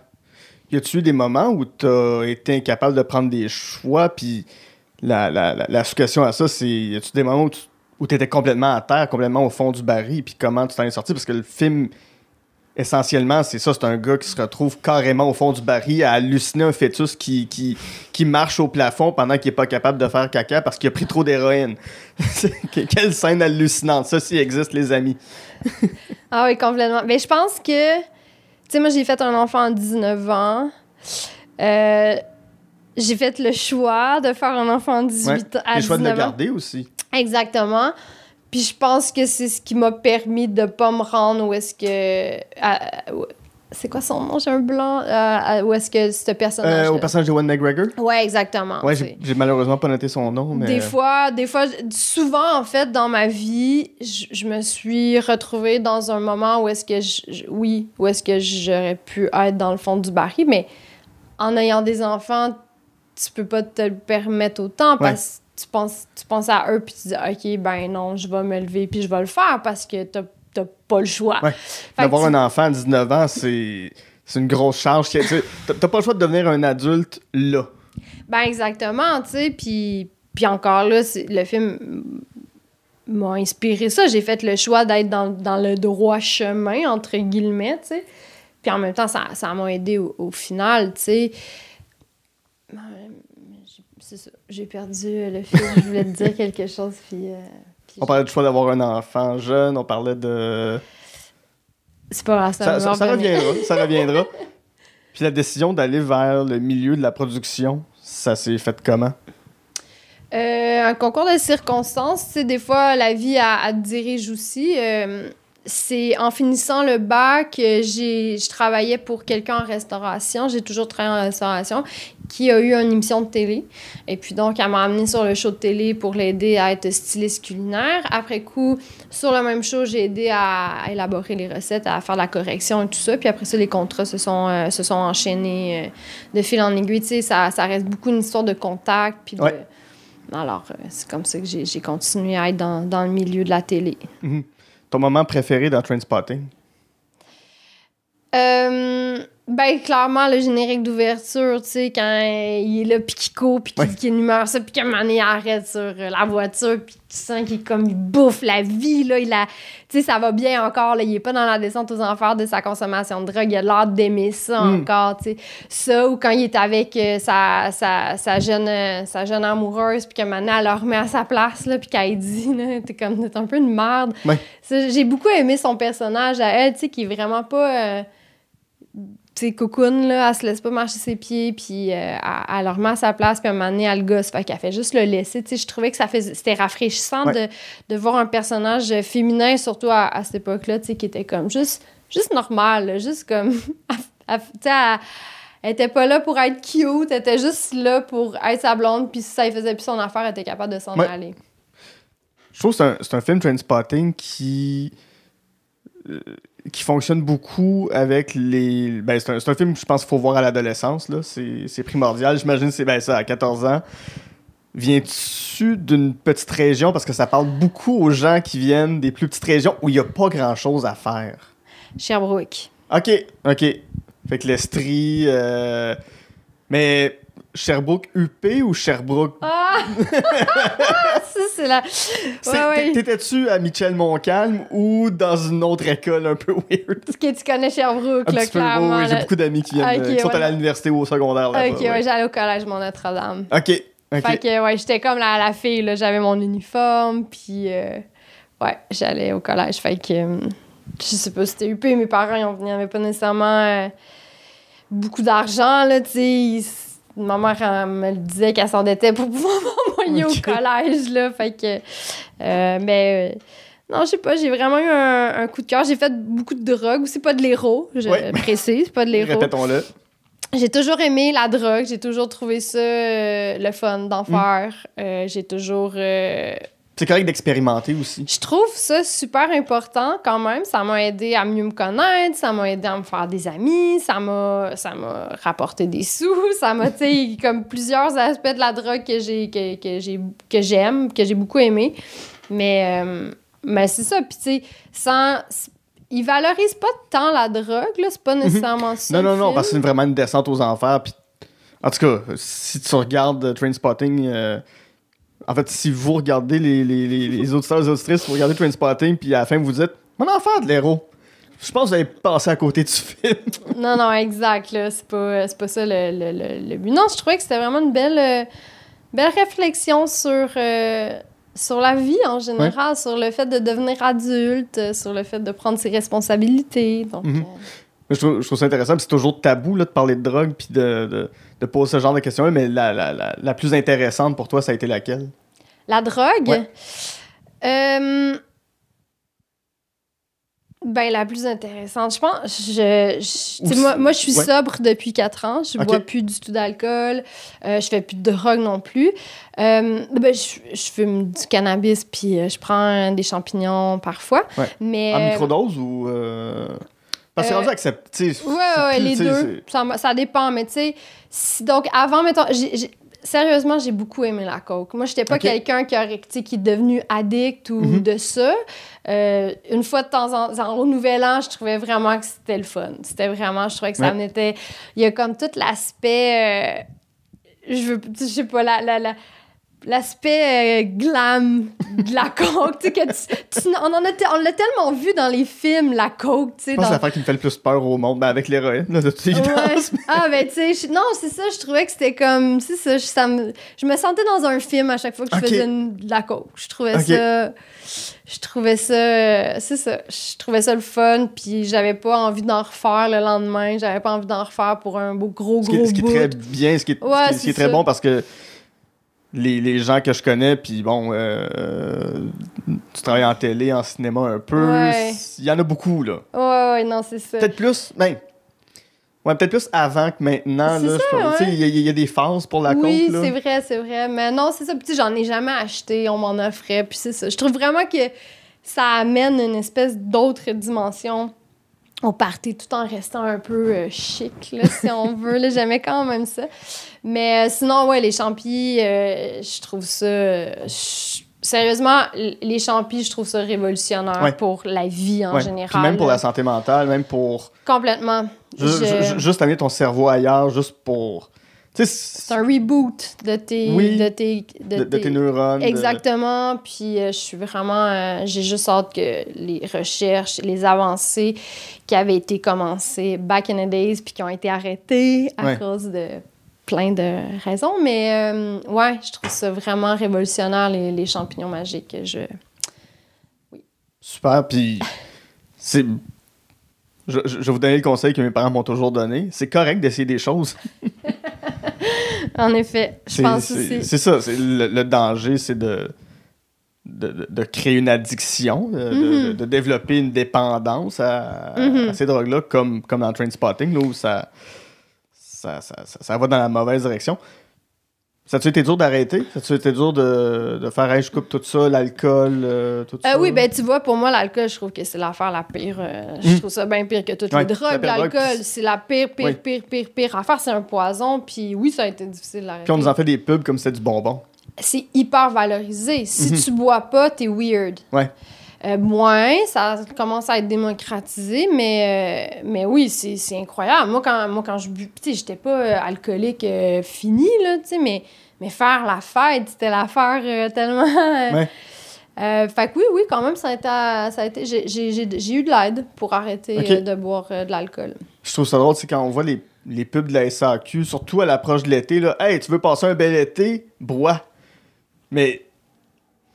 Y a-tu eu des moments où tu as été incapable de prendre des choix, puis la, la, la, suggestion à ça, c'est y a-tu des moments où tu étais complètement à terre, complètement au fond du baril, puis comment tu t'en es sorti? Parce que le film, essentiellement, c'est ça, c'est un gars qui se retrouve carrément au fond du baril à halluciner un fœtus qui, qui, qui marche au plafond pendant qu'il est pas capable de faire caca parce qu'il a pris trop d'héroïne. Quelle scène hallucinante. Ça, s'il existe, les amis. ah oui, complètement. Mais je pense que tu sais, moi, j'ai fait un enfant à 19 ans. Euh, j'ai fait le choix de faire un enfant à 18 ans. Le choix de le garder aussi. Exactement. Puis je pense que c'est ce qui m'a permis de pas me rendre où est-ce que c'est quoi son nom? J'ai un blanc. Euh, où est-ce que ce personnage. Euh, au personnage de One McGregor? Ouais, exactement. Ouais, j'ai malheureusement pas noté son nom. Mais... Des fois, des fois, souvent, en fait, dans ma vie, je me suis retrouvée dans un moment où est-ce que. Je, oui, où est-ce que j'aurais pu être dans le fond du baril, mais en ayant des enfants, tu peux pas te le permettre autant parce que tu penses, tu penses à eux puis tu dis, OK, ben non, je vais me lever puis je vais le faire parce que t'as t'as pas le choix. D'avoir un enfant à 19 ans, c'est une grosse charge. T'as pas le choix de devenir un adulte là. Ben exactement, tu sais. Puis, puis encore là, le film m'a inspiré ça. J'ai fait le choix d'être dans, dans, le droit chemin, entre guillemets, tu sais. Puis en même temps, ça, ça m'a aidé au, final, tu sais. C'est ça. J'ai perdu le fil. Je voulais te dire quelque chose, puis... Euh, on parlait du choix d'avoir un enfant jeune, on parlait de. C'est pas grave, ça, ça, reviendra. ça reviendra. Puis la décision d'aller vers le milieu de la production, ça s'est fait comment? Euh, un concours de circonstances, tu sais, des fois, la vie, a dirige aussi. Euh, c'est en finissant le bac, j'ai, je travaillais pour quelqu'un en restauration. J'ai toujours travaillé en restauration qui a eu une émission de télé. Et puis donc, elle m'a amené sur le show de télé pour l'aider à être styliste culinaire. Après coup, sur le même show, j'ai aidé à, élaborer les recettes, à faire la correction et tout ça. Puis après ça, les contrats se sont, euh, se sont enchaînés euh, de fil en aiguille. Tu sais, ça, ça reste beaucoup une histoire de contact. Puis de... Alors, euh, c'est comme ça que j'ai continué à être dans, dans, le milieu de la télé. Mhm. Ton moment préféré dans Trainspotting? Euh ben, clairement, le générique d'ouverture, tu sais, quand il est là, puis qu'il court, puis qu'il dit humeur, ça, puis qu'à un moment donné, il arrête sur euh, la voiture, puis tu sens qu'il comme, il bouffe la vie, là, il a... Tu sais, ça va bien encore, là, il est pas dans la descente aux enfers de sa consommation de drogue, il a l'air d'aimer ça hmm. encore, tu sais. Ça, ou quand il est avec euh, sa, sa, sa, jeune, euh, sa jeune amoureuse, puis qu'à un moment donné, elle le remet à sa place, là, puis qu'elle dit, là, t'es comme, t'es un peu une merde. J'ai beaucoup aimé son personnage à elle, tu sais, qui est vraiment pas sais, cocoon, là, elle se laisse pas marcher ses pieds, puis euh, elle, leur met à sa place, puis à un moment donné, elle le gosse. Fait qu'elle fait juste le laisser. Tu sais, je trouvais que ça fait, c'était rafraîchissant de, de, voir un personnage féminin, surtout à, cette époque-là, tu sais, qui était comme juste, juste normal, juste comme. tu sais, elle, était pas là pour être cute, elle était juste là pour être sa blonde, puis si ça faisait plus son affaire, elle était capable de s'en aller. Je trouve que c'est un, un, film Trainspotting qui. Euh, qui fonctionne beaucoup avec les. Ben, c'est un, film que je pense qu'il faut voir à l'adolescence. C'est primordial. J'imagine c'est ben, ça, à 14 ans. Viens-tu d'une petite région? Parce que ça parle beaucoup aux gens qui viennent des plus petites régions où il n'y a pas grand-chose à faire. Sherbrooke. OK, OK. Fait que l'Estrie. Euh, mais Sherbrooke UP ou Sherbrooke? Ah! ça, c'est la. Ouais, T'étais-tu à Michel Montcalm ou dans une autre école un peu weird? Est-ce que tu connais Sherbrooke, là, clairement. oui, j'ai beaucoup d'amis qui, viennent, qui sont allés à l'université ou au secondaire. Là ok, ouais, j'allais au collège Mont-Notre-Dame. Ok. Fait que, ouais, j'étais comme la, la fille, là. J'avais mon uniforme, puis. Euh, ouais, j'allais au collège. Fait que. Euh, je sais pas si c'était UP, mes parents, ils n'avaient pas nécessairement. Euh, beaucoup d'argent, là, tu sais ma mère me le disait qu'elle s'endettait pour pouvoir m'envoyer au collège, là. Fait que. Euh, mais. Euh, non, je sais pas, j'ai vraiment eu un, coup de cœur. J'ai fait beaucoup de drogue, c'est pas de l'héros, je précise, pas de l'héros. Répétons-le. j'ai toujours aimé la drogue, j'ai toujours trouvé ça euh, le fun d'en faire. Euh, j'ai toujours. C'est correct d'expérimenter aussi. je trouve ça super important quand même. Ça m'a aidé à mieux me connaître, ça m'a aidé à me faire des amis, ça m'a, ça m'a rapporté des sous, ça m'a, tu sais, comme plusieurs aspects de la drogue que j'ai, que, que j'ai, que j'aime, que j'ai beaucoup aimé. Mais, euh, mais c'est ça. Puis, tu sais, sans. Ils valorisent pas tant la drogue, là. C'est pas nécessairement ça. Mhm. Non, non, non, film. parce que c'est vraiment une descente aux enfers. Puis, en tout cas, si tu regardes euh, Trainspotting, euh, en fait, si vous regardez les, les, les, les auditeurs et les auditrices, vous regardez Trainspotting, puis à la fin, vous dites Mon enfant de l'héros. Je pense que vous avez passé à côté du film. Non, non, exact. Là. C'est, pas, c'est pas ça le, le, le- le but. Non, je trouvais que c'était vraiment une belle, euh, belle réflexion sur, euh, sur la vie en général, sur le fait de devenir adulte, euh, sur le fait de prendre ses responsabilités. Donc, Mhm. euh, je, trouve, je trouve ça intéressant, c'est toujours tabou là, de parler de drogue, puis de, de, de poser ce genre de questions-là, mais la, la, la, la plus intéressante pour toi, ça a été laquelle? La drogue? Ouais. Euh, ben, la plus intéressante, je pense. Je, je- Ou moi, je suis ouais. sobre depuis 4 ans. Je Ok. bois plus du tout d'alcool. Euh, je fais plus de drogue non plus. Euh, ben, je, je fume du cannabis, puis euh, je prends des champignons parfois. Ouais. Mais, En microdose ou. Parce que euh, rendu accepté. Ouais, ouais, les deux. Ça, dépend, mais tu sais, si- donc avant, mettons, sérieusement, j'ai beaucoup aimé la coke. Moi, j'étais pas quelqu'un qui, aurait- est devenu addict ou Mhm. de ça. Euh, une fois de temps en temps, au Nouvel An, je trouvais vraiment que c'était le fun. C'était vraiment, je trouvais que ça Ouais. me était... Il y a comme tout l'aspect... euh, je veux, je sais pas, la... la, la l'aspect euh, glam de la coke, tu sais, que tu- tu- on, en a on l'a tellement vu dans les films, la coke, tu sais, Je pense que dans- c'est l'affaire qui me fait le plus peur au monde, ben avec l'héroïne, de toute évidence. Ouais. Ah, ben, tu sais, non, c'est ça, je trouvais que c'était comme. C'est ça, je, ça me, je me sentais dans un film à chaque fois que je faisais une- de la coke. Je trouvais ça. Je trouvais ça. euh, C'est ça. Je trouvais ça le fun, puis j'avais pas envie d'en refaire le lendemain. J'avais pas envie d'en refaire pour un beau, gros, Ce qui, gros ce qui est très bien, ce qui est, Ouais, ce qui est- ce qui c'est est très bon parce que les, les gens que je connais, puis bon, euh, tu travailles en télé, en cinéma un peu, Ouais. il y en a beaucoup, là. Ouais, ouais, non, c'est ça. Peut-être plus, ben, ouais, peut-être plus avant que maintenant, là. ça, ouais. Il y, a- il y a des phases pour la oui, là. c'est vrai, c'est vrai. Mais non, c'est ça. Puis, j'en ai jamais acheté, on m'en offrait. Puis, c'est ça. Je trouve vraiment que ça amène une espèce d'autre dimension au party tout en restant un peu euh, chic, là, si on veut. là. J'aimais quand même ça. Mais euh, sinon, ouais, les champis, euh, je trouve ça. je- Sérieusement, les champis, je trouve ça révolutionnaire Ouais. pour la vie en Ouais. général. Puis même pour la santé mentale, même pour Complètement. Je- juste amener ton cerveau ailleurs, juste pour. C'est un reboot de tes, Oui. de tes, de, de tes neurones. Exactement. Puis euh, je suis vraiment. euh, J'ai juste hâte que les recherches, les avancées qui avaient été commencées back in the days puis qui ont été arrêtées à Ouais. cause de plein de raisons. Mais euh, ouais, je trouve ça vraiment révolutionnaire, les, les champignons magiques. Je... Super, puis c'est. Je, je- je vais vous donner le conseil que mes parents m'ont toujours donné. C'est correct d'essayer des choses. En effet, je pense aussi. C'est ça. Le, le danger, c'est de, de, de- créer une addiction, de, de- de développer une dépendance à, à Mhm. ces drogues-là, comme, comme dans Trainspotting, là, où ça, ça, ça, ça- ça va dans la mauvaise direction. Ça a-tu été dur d'arrêter? Ça a-tu été dur de, de faire, hey, je coupe tout ça, l'alcool, euh, tout Euh, ça? oui, ben tu vois, pour moi, l'alcool, je trouve que c'est l'affaire la pire. euh, Je Mm. trouve ça bien pire que toutes Ouais, les c'est drogues. L'alcool, c'est la pire, pire, Oui. pire, pire, pire affaire. C'est un poison. Puis oui, ça a été difficile d'arrêter. Puis on nous en fait des pubs comme c'était du bonbon. C'est hyper valorisé. Si Mhm. tu bois pas, t'es weird. Ouais. Euh, moins, ça commence à être démocratisé, mais, euh, mais oui, c'est incroyable. Moi, quand, moi, quand je bu, tu sais, j'étais pas euh, alcoolique euh, fini, là, tu sais, mais, mais faire la fête, c'était l'affaire tellement... Ouais. fait que oui, oui, quand même, ça a été... Ça a été j'ai- eu de l'aide pour arrêter de boire de l'alcool. Je trouve ça drôle, c'est quand on voit les, les pubs de la SAQ, surtout à l'approche de l'été, là. Hey, tu veux passer un bel été? Bois. Mais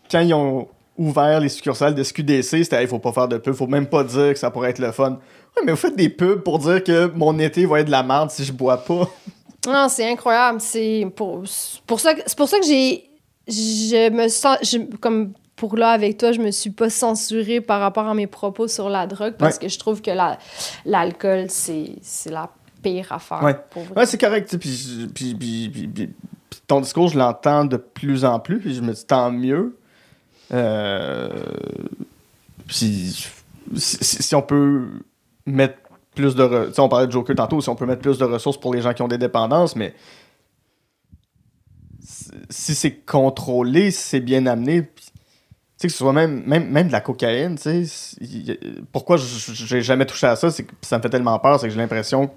quand ils ont ouvert les succursales de SQDC, c'était, il faut pas faire de pub, faut même pas dire que ça pourrait être le fun. Ouais, mais vous faites des pubs pour dire que mon été va être de la merde si je bois pas. Non, c'est incroyable. C'est pour, pour ça que c'est pour ça que j'ai je me sens je- comme pour là avec toi, je me suis pas censurée par rapport à mes propos sur la drogue parce que je trouve que la- l'alcool c'est c'est la pire affaire. Ouais. pour. Ouais, c'est correct. puis, puis- puis- puis ton discours, je l'entends de plus en plus. Puis je me dis, tant mieux. Euh, puis si, si- on peut mettre plus de. on parlait de Joker tantôt, si on peut mettre plus de ressources pour les gens qui ont des dépendances, mais si- c'est contrôlé, si c'est bien amené. sais, que ce soit même, même, même de la cocaïne, tu sais. Pourquoi j'ai jamais touché à ça, c'est que ça me fait tellement peur, c'est que j'ai l'impression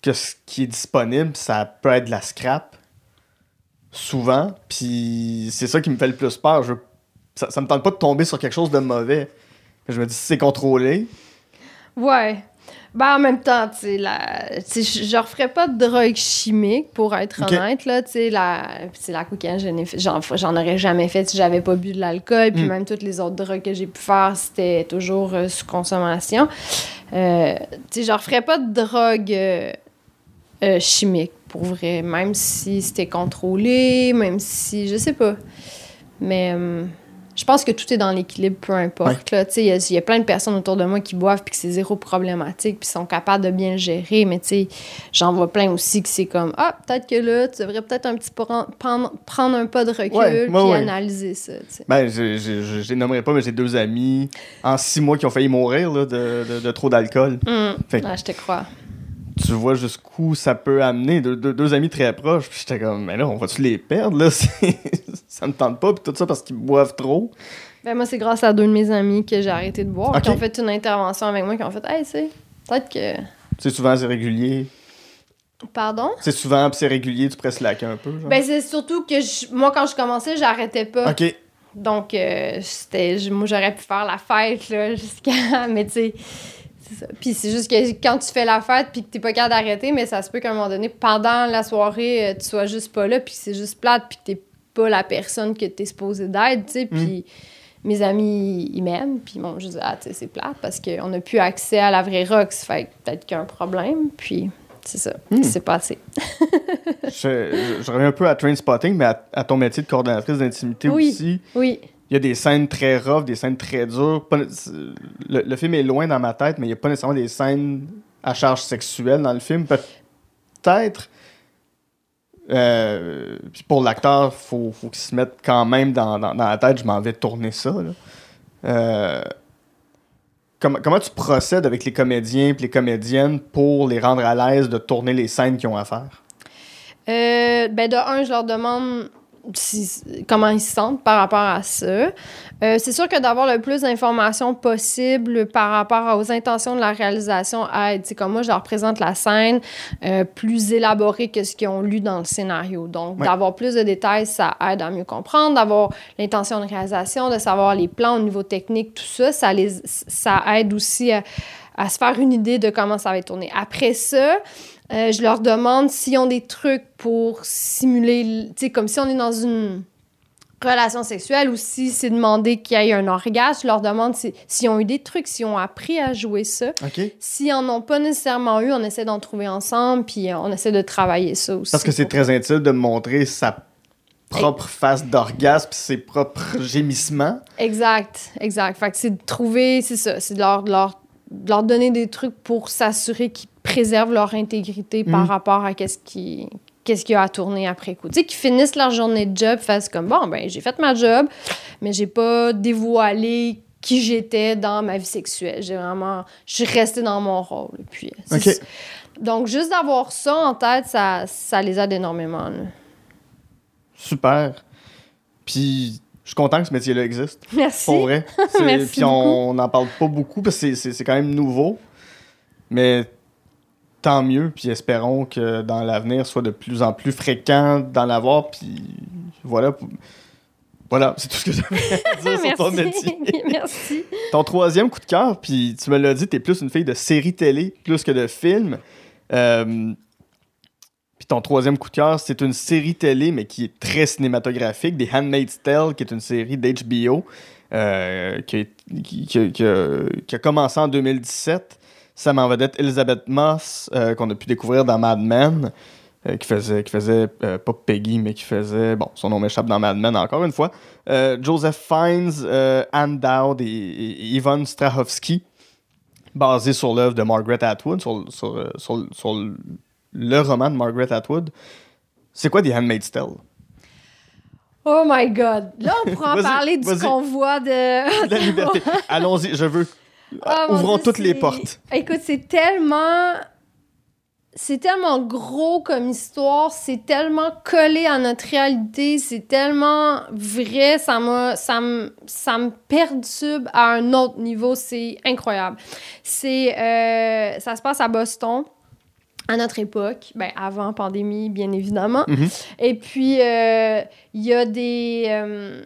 que ce qui est disponible, ça peut être de la scrap. Souvent. Puis c'est ça qui me fait le plus peur. Ça, ça me tente pas de tomber sur quelque chose de mauvais. Je me dis, si c'est contrôlé. Ouais. Ben, en même temps, tu sais, je referais pas de drogue chimique, pour être honnête, là, tu sais, la... la cocaïne, j'en aurais jamais fait si j'avais pas bu de l'alcool, puis Mm. même toutes les autres drogues que j'ai pu faire, c'était toujours euh, sous consommation. Euh, tu sais, je referais pas de drogue euh, euh, chimique, pour vrai, même si c'était contrôlé, même si, je sais pas. Mais... je pense que tout est dans l'équilibre, peu importe. Il y, a- il y a plein de personnes autour de moi qui boivent puis que c'est zéro problématique puis sont capables de bien le gérer. Mais j'en vois plein aussi que c'est comme Ah, peut-être que là, tu devrais peut-être un petit prendre, prendre un pas de recul Ouais, puis ouais, analyser ça. Ben, je, je, je- je les nommerai pas, mais j'ai deux amis en six mois qui ont failli mourir là, de, de- de trop d'alcool. Hum. Ah, je te crois. Tu vois jusqu'où ça peut amener. Deux, deux- deux amis très proches. Puis j'étais comme, mais là, on va-tu les perdre? Là? C'est- ça me tente pas. Puis tout ça parce qu'ils boivent trop. Ben, moi, c'est grâce à deux de mes amis que j'ai arrêté de boire, qui ont fait une intervention avec moi, qui ont fait Hey, tu sais, peut-être que. C'est souvent, c'est régulier. Pardon? C'est souvent, puis c'est régulier, tu presses slacker un peu. Genre. Ben, c'est surtout que je- moi, quand je commençais, j'arrêtais pas. ok. Donc, euh, c'était, moi, j'aurais pu faire la fête, là, jusqu'à. Mais tu sais, c'est ça. Puis c'est juste que quand tu fais la fête puis que t'es pas capable d'arrêter, mais ça se peut qu'à un moment donné, pendant la soirée, euh, tu sois juste pas là, puis c'est juste plate, puis que t'es pas la personne que t'es supposé d'être, tu sais. Puis mes amis, ils m'aiment, puis bon, je dis, ah, tu sais, c'est plate parce qu'on n'a plus accès à la vraie rock, ça fait peut-être qu'il y a un problème, puis c'est ça qui s'est passé. Je, je, je reviens un peu à Train Spotting, mais à, à ton métier de coordonnatrice d'intimité Oui. aussi. Oui. Il y a des scènes très rough, des scènes très dures. Le, le film est loin dans ma tête, mais il n'y a pas nécessairement des scènes à charge sexuelle dans le film. Peut-être. Euh, pour l'acteur, faut, faut qu'il se mette quand même dans, dans- la tête, je m'en vais tourner ça. là. Euh, comment, comment tu procèdes avec les comédiens et les comédiennes pour les rendre à l'aise de tourner les scènes qu'ils ont à faire? Euh, ben de un, je leur demande comment ils se sentent par rapport à ça. Euh, c'est sûr que d'avoir le plus d'informations possible par rapport aux intentions de la réalisation aide. C'est comme moi, je leur présente la scène euh, plus élaborée que ce qu'ils ont lu dans le scénario. Donc, Ouais. d'avoir plus de détails, ça aide à mieux comprendre. D'avoir l'intention de réalisation, de savoir les plans au niveau technique, tout ça, ça, les, ça aide aussi à, à se faire une idée de comment ça va être tourné. Après ça, euh, je leur demande s'ils ont des trucs pour simuler, tu sais, comme si on est dans une relation sexuelle ou si c'est demandé qu'il y ait un orgasme, je leur demande si- s'ils ont eu des trucs, s'ils ont appris à jouer ça. OK. S'ils en ont pas nécessairement eu, on essaie d'en trouver ensemble, puis on essaie de travailler ça aussi. Parce que c'est très intime de montrer sa propre face d'orgasme ses propres gémissements. Exact, exact. Fait que c'est de trouver, c'est ça, c'est de leur, de leur, de leur donner des trucs pour s'assurer qu'ils préservent leur intégrité par Mhm. rapport à qu'est-ce qui qu'est-ce qu'il y a à tourner après coup. Tu sais, qu'ils finissent leur journée de job, fassent comme, bon, ben, j'ai fait ma job, mais j'ai pas dévoilé qui j'étais dans ma vie sexuelle. J'ai vraiment, je suis restée dans mon rôle. Puis, ça. Donc, juste d'avoir ça en tête, ça, ça les aide énormément. là. Super. Puis suis content que ce métier-là existe. Merci. Pour vrai. Merci Puis on n'en parle pas beaucoup parce que c'est- quand même nouveau. Mais tant mieux. Puis espérons que dans l'avenir, soit de plus en plus fréquent d'en avoir. Puis voilà. Voilà, c'est tout ce que j'avais à dire sur ton métier. Merci. Ton troisième coup de cœur, puis tu me l'as dit, t'es plus une fille de série télé plus que de film. Euh, puis ton troisième coup de cœur, c'est une série télé, mais qui est très cinématographique, des Handmaid's Tale, qui est une série d'HBO, euh, qui, qui- qui- qui a- commencé en 2017. Ça en vedette Elizabeth Moss, euh, qu'on a pu découvrir dans Mad Men, euh, qui faisait, qui faisait pas Peggy, mais qui faisait, bon, son nom m'échappe dans Mad Men encore une fois. Joseph Fiennes, Anne Dowd et, et Yvonne Strahovski. basé sur l'œuvre de Margaret Atwood, sur, sur, sur- sur le roman de Margaret Atwood. C'est quoi The Handmaid's Tale? Oh my God. Là, on pourra en parler du convoi de... La liberté. Allons-y, je veux. Mon Ouvrons Dieu, toutes les portes. Écoute, c'est tellement. C'est tellement gros comme histoire, c'est tellement collé à notre réalité, c'est tellement vrai, ça ça me, ça me perturbe à un autre niveau, c'est incroyable. C'est, euh, ça se passe à Boston, à notre époque, ben avant pandémie, bien évidemment. Mhm. Et puis, euh, il y a des... euh,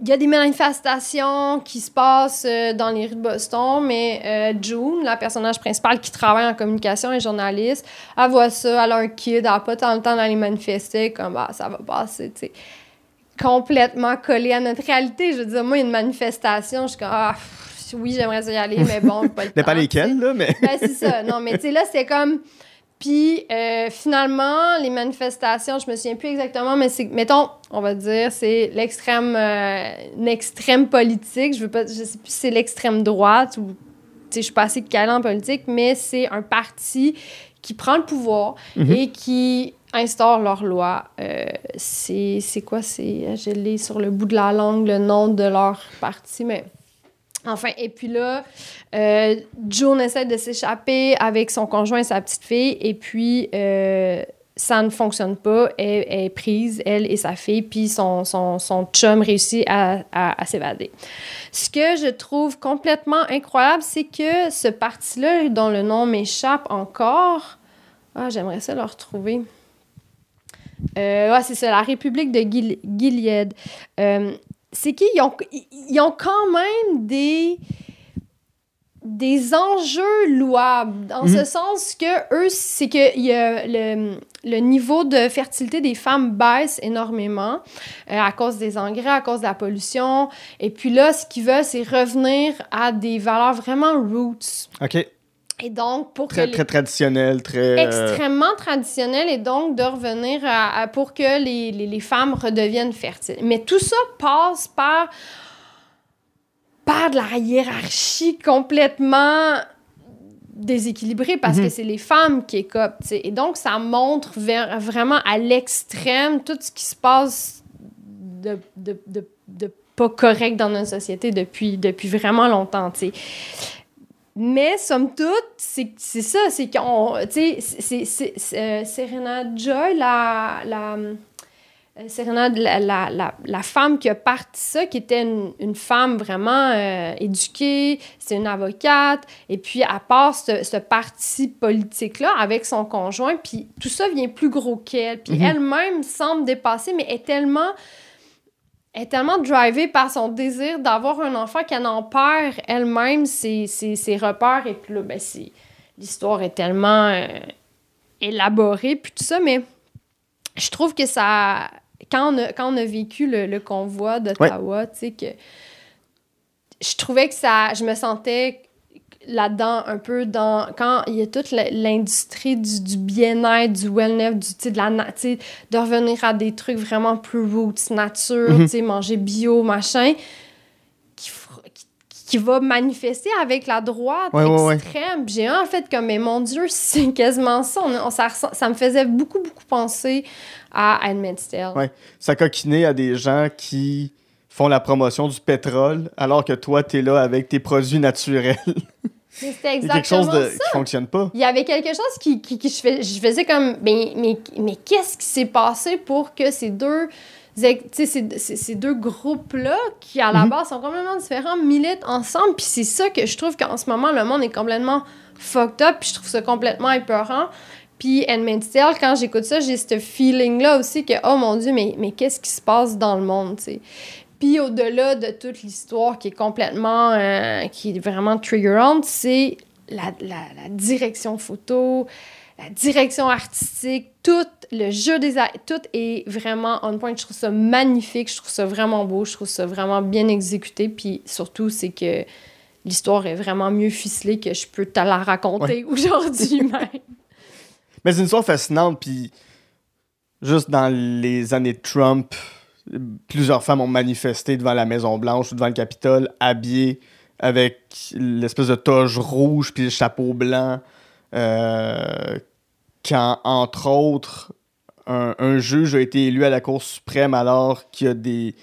il y a des manifestations qui se passent euh, dans les rues de Boston, mais euh, June, la personnage principale qui travaille en communication et journaliste, elle voit ça, elle a un kid, elle n'a pas tant le temps d'aller manifester, comme bah, ça va passer, tu sais. Complètement collé à notre réalité. Je veux dire, moi, une manifestation, je suis comme, ah, pff, oui, j'aimerais y aller, mais bon, pas le pas temps, sais. lesquels, là, mais. Ben, c'est ça. Non, mais tu sais, là, c'est comme. Puis, euh, finalement, les manifestations, je me souviens plus exactement, mais c'est, mettons, on va dire, c'est l'extrême, euh, une extrême politique. Je veux pas, je sais plus si c'est l'extrême droite ou, tu sais, je suis pas assez calée en politique, mais c'est un parti qui prend le pouvoir Mhm. et qui instaure leur loi. Euh, c'est, c'est quoi? C'est, je l'ai sur le bout de la langue, le nom de leur parti, mais... Enfin, et puis là, euh, essaie de s'échapper avec son conjoint et sa petite fille, et puis euh, ça ne fonctionne pas. Elle, est prise, elle et sa fille, puis son, chum réussit à, s'évader. Ce que je trouve complètement incroyable, c'est que ce parti-là, dont le nom m'échappe encore, ah, j'aimerais ça le retrouver. Euh, c'est ça, la République de Gil- Gilead. Euh, c'est qu'ils ont, ils- ont quand même des des enjeux louables dans Mhm. ce sens que eux c'est que y a le, le niveau de fertilité des femmes baisse énormément euh, à cause des engrais à cause de la pollution et puis là ce qu'ils veulent c'est revenir à des valeurs vraiment roots OK. Et donc pour Très, que les- très traditionnel, très. euh, extrêmement traditionnel et donc de revenir à, à- pour que les, les, les femmes redeviennent fertiles. Mais tout ça passe par, par de la hiérarchie complètement déséquilibrée parce Mhm. que c'est les femmes qui écopent. Et donc, ça montre vers, vraiment à l'extrême tout ce qui se passe de, de, de, de pas correct dans notre société depuis, depuis vraiment longtemps. Mais somme toute, c'est ça, c'est qu'on. Tu sais, euh, Serena Joy, la. la euh, Serena, la, la, la, femme qui a parti ça, qui était une, une femme vraiment euh, éduquée, c'est une avocate, et puis elle part ce, ce parti politique-là avec son conjoint, puis tout ça vient plus gros qu'elle, puis Mhm. elle-même semble dépassée, mais est tellement elle est tellement drivée par son désir d'avoir un enfant qu'elle en perd elle-même ses, ses, ses repères. Et puis là, ben, c'est- l'histoire est tellement euh, élaborée, puis tout ça, mais je trouve que ça. Quand on a, quand on a vécu le, le convoi d'Ottawa, tu sais, que je trouvais que ça. Je me sentais là-dedans un peu dans quand il y a toute l'industrie du, du bien-être du wellness du tu de la tu de revenir à des trucs vraiment plus roots nature tu sais manger bio machin qui, qui, qui va manifester avec la droite Ouais, ouais, ouais. extrême Puis j'ai en fait comme mais mon dieu c'est quasiment ça On- on- ça, ça me faisait beaucoup beaucoup penser à Handmaid's Tale Ouais. Ça coquinait à des gens qui font la promotion du pétrole alors que toi, t'es là avec tes produits naturels. mais c'était Il y a quelque chose de... ça qui fonctionne pas. Il y avait quelque chose qui, qui, qui je, fais- je faisais comme, mais, mais, mais qu'est-ce qui s'est passé pour que ces deux, ces, ces- ces deux groupes-là, qui à la Mhm. base sont complètement différents, militent ensemble. Puis c'est ça que je trouve qu'en ce moment, le monde est complètement fucked up. Puis je trouve ça complètement épeurant. Puis Handmaid's Tale, quand j'écoute ça, j'ai ce feeling-là aussi que, oh mon Dieu, mais, mais qu'est-ce qui se passe dans le monde, tu sais? Puis au-delà de toute l'histoire qui est complètement, euh, qui est vraiment triggerante, c'est la, la, la direction photo, la direction artistique, tout le jeu des tout est vraiment on point. Je trouve ça magnifique, je trouve ça vraiment beau, je trouve ça vraiment bien exécuté. Puis surtout, c'est que l'histoire est vraiment mieux ficelée que je peux te la raconter aujourd'hui même. Mais c'est une histoire fascinante, puis juste dans les années de Trump, plusieurs femmes ont manifesté devant la Maison-Blanche ou devant le Capitole, habillées avec l'espèce de toge rouge puis le chapeau blanc. Euh, quand, entre autres, un, juge a été élu à la Cour suprême alors qu'il y a des,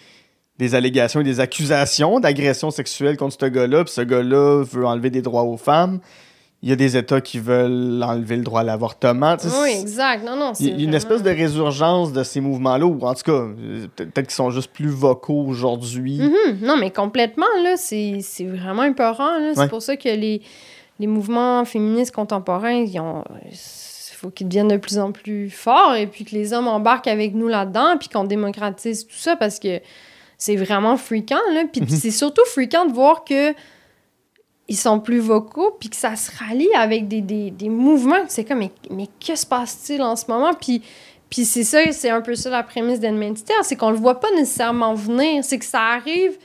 des allégations et des accusations d'agression sexuelle contre ce gars-là, puis ce gars-là veut enlever des droits aux femmes. Il y a des États qui veulent enlever le droit à l'avortement. Oui, exact. Non, non, Il y a une espèce de résurgence de ces mouvements-là, ou en tout cas, peut-être qu'ils sont juste plus vocaux aujourd'hui. Mm-hmm. Non, mais complètement, là, c'est vraiment épeurant. C'est pour ça que les, les mouvements féministes contemporains, ils ont faut qu'ils deviennent de plus en plus forts et puis que les hommes embarquent avec nous là-dedans puis qu'on démocratise tout ça parce que c'est vraiment fréquent là puis mhm. c'est surtout fréquent de voir que ils sont plus vocaux puis que ça se rallie avec des, des, des mouvements c'est comme mais, mais que se passe-t-il en ce moment? Puis puis c'est ça c'est un peu ça la prémisse d'Edmentity c'est qu'on le voit pas nécessairement venir c'est que ça arrive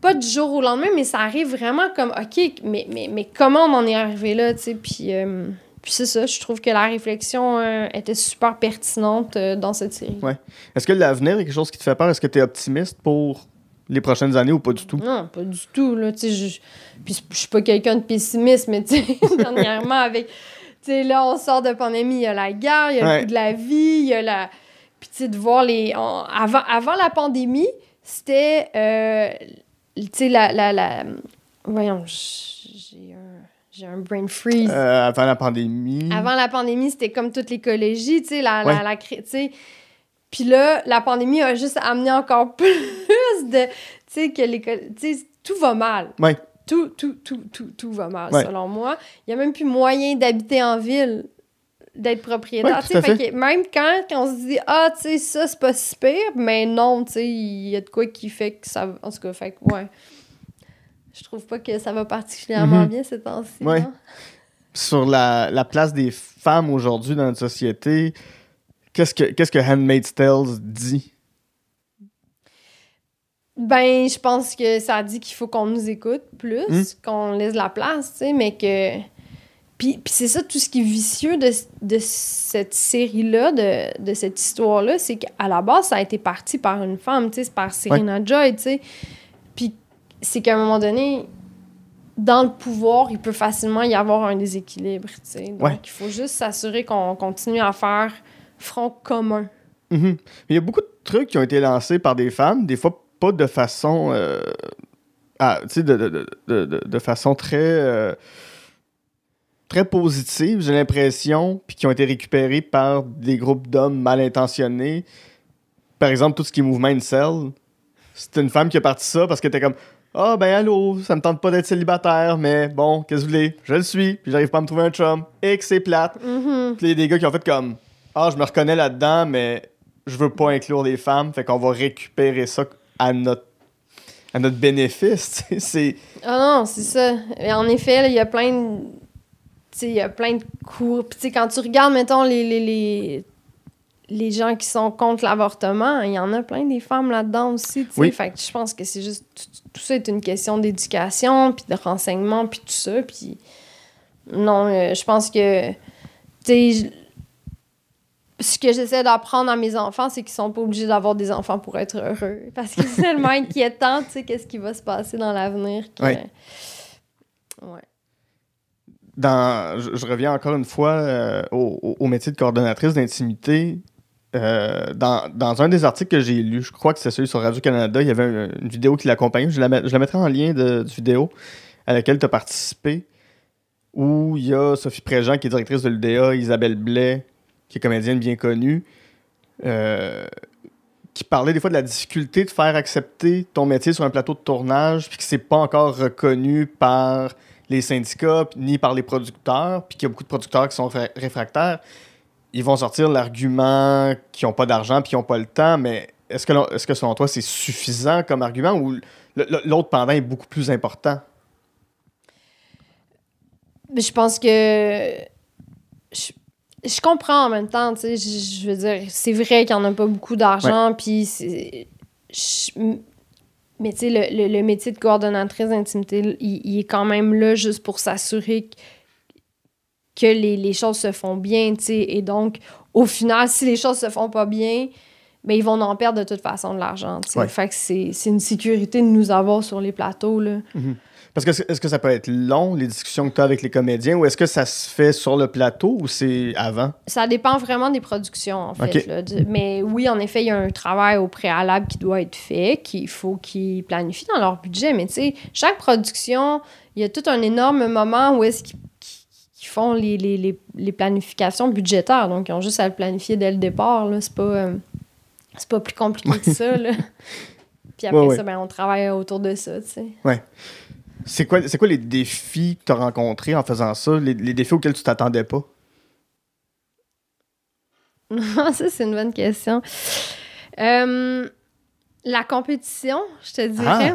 pas du jour au lendemain mais ça arrive vraiment comme ok mais mais, mais comment on en est arrivé là tu sais? Puis euh, puis c'est ça, je trouve que la réflexion euh, était super pertinente euh, dans cette série. Ouais. Est-ce que l'avenir est quelque chose qui te fait peur? Est-ce que tu es optimiste pour les prochaines années ou pas du tout? Non, pas du tout. Là, je, puis je suis pas quelqu'un de pessimiste, mais dernièrement, avec. là, on sort de pandémie, il y a la guerre, il y a le coût de la vie, il y a la. Puis, tu sais, de voir les. avant, avant la pandémie, c'était. Euh, tu sais, la, la, la. Voyons, j'ai un j'ai un brain freeze. Euh, avant la pandémie. Avant la pandémie, c'était comme toutes les collégies, tu sais, la, la, la Puis là, la pandémie a juste amené encore plus de, tu sais, que les, tu sais, tout va mal. Oui. Tout, tout, tout, tout, tout va mal, selon moi. Il n'y a même plus moyen d'habiter en ville, d'être propriétaire. Ouais, fait même quand, quand, on se dit, ah, tu sais, ça, c'est pas si pire, mais non, tu sais, il y a de quoi qui fait que ça. En tout cas, fait que, ouais je trouve pas que ça va particulièrement mhm. bien ces temps-ci. Sur la, la, place des femmes aujourd'hui dans notre société, qu'est-ce que, qu'est-ce que Handmaid's Tale dit? Ben, je pense que ça dit qu'il faut qu'on nous écoute plus, hmm? qu'on laisse la place, tu sais, mais que. Puis, puis c'est ça, tout ce qui est vicieux de, de cette série-là, de, de cette histoire-là, c'est qu'à la base, ça a été parti par une femme, tu sais, par Serena Joy, tu sais c'est qu'à un moment donné, dans le pouvoir, il peut facilement y avoir un déséquilibre. Donc, il faut juste s'assurer qu'on continue à faire front commun. Mhm. Il y a beaucoup de trucs qui ont été lancés par des femmes, des fois pas de façon. Euh, de, de, de, de, façon très. Euh, très positive, j'ai l'impression, puis qui ont été récupérés par des groupes d'hommes mal intentionnés. Par exemple, tout ce qui est mouvement Incel. C'est une femme qui a parti ça parce qu'elle était comme ah, ben allô, ça me tente pas d'être célibataire, mais bon, qu'est-ce que vous voulez? Je le suis, puis j'arrive pas à me trouver un chum, et que c'est plate. Mm-hmm. Puis il y a des gars qui ont fait comme Ah, je me reconnais là-dedans, mais je veux pas inclure les femmes, fait qu'on va récupérer ça à notre à notre bénéfice. c'est. Ah non, c'est ça. Et en effet, il y a plein de. il y a plein de cours. Puis, quand tu regardes, mettons, les, les, les les gens qui sont contre l'avortement, il y en a plein des femmes là-dedans aussi. Oui. Fait que je pense que c'est juste. Tout, ça est une question d'éducation, puis de renseignement, puis tout ça. Puis. Non, euh, je pense que. Tu ce que j'essaie d'apprendre à mes enfants, c'est qu'ils sont pas obligés d'avoir des enfants pour être heureux. Parce que c'est tellement inquiétant, tu sais, qu'est-ce qui va se passer dans l'avenir. Oui. Ouais. Dans, je, reviens encore une fois euh, au, au, métier de coordonnatrice d'intimité. Euh, dans, dans, un des articles que j'ai lu, je crois que c'est celui sur Radio-Canada, il y avait une, vidéo qui l'accompagnait. Je, la, je la mettrai en lien de, vidéo à laquelle tu as participé, où il y a Sophie Préjean, qui est directrice de l'UDA, Isabelle Blais, qui est comédienne bien connue, euh, qui parlait des fois de la difficulté de faire accepter ton métier sur un plateau de tournage, puis que c'est pas encore reconnu par les syndicats, ni par les producteurs, puis qu'il y a beaucoup de producteurs qui sont réfractaires ils vont sortir l'argument qu'ils n'ont pas d'argent puis qu'ils n'ont pas le temps, mais est-ce que, selon toi, c'est suffisant comme argument ou l'autre pendant est beaucoup plus important? Je pense que. Comprends en même temps, tu sais. Je, veux dire, c'est vrai qu'il n'y en a pas beaucoup d'argent, puis c'est. Mais tu sais, le, métier de coordonnatrice d'intimité, il, il, est quand même là juste pour s'assurer que que les, choses se font bien, tu sais. Et donc, au final, si les choses se font pas bien, ben, ils vont en perdre de toute façon de l'argent, tu sais. Fait que c'est une sécurité de nous avoir sur les plateaux, là. Mhm. Parce que est-ce que ça peut être long, les discussions que tu as avec les comédiens, ou est-ce que ça se fait sur le plateau ou c'est avant? Ça dépend vraiment des productions, en fait. Là. Mais oui, en effet, il y a un travail au préalable qui doit être fait, qu'il faut qu'ils planifient dans leur budget. Mais tu sais, chaque production, il y a tout un énorme moment où est-ce qu'ils font les, les, les, les planifications budgétaires. Donc, ils ont juste à le planifier dès le départ. C'est pas, euh, c'est pas plus compliqué que ça. Là. Puis après Ouais, ouais. ça, ben, on travaille autour de ça, tu sais. C'est quoi, c'est quoi les défis que tu as rencontrés en faisant ça, les, les défis auxquels tu t'attendais pas? ça, c'est une bonne question. Euh, la compétition, je te dirais.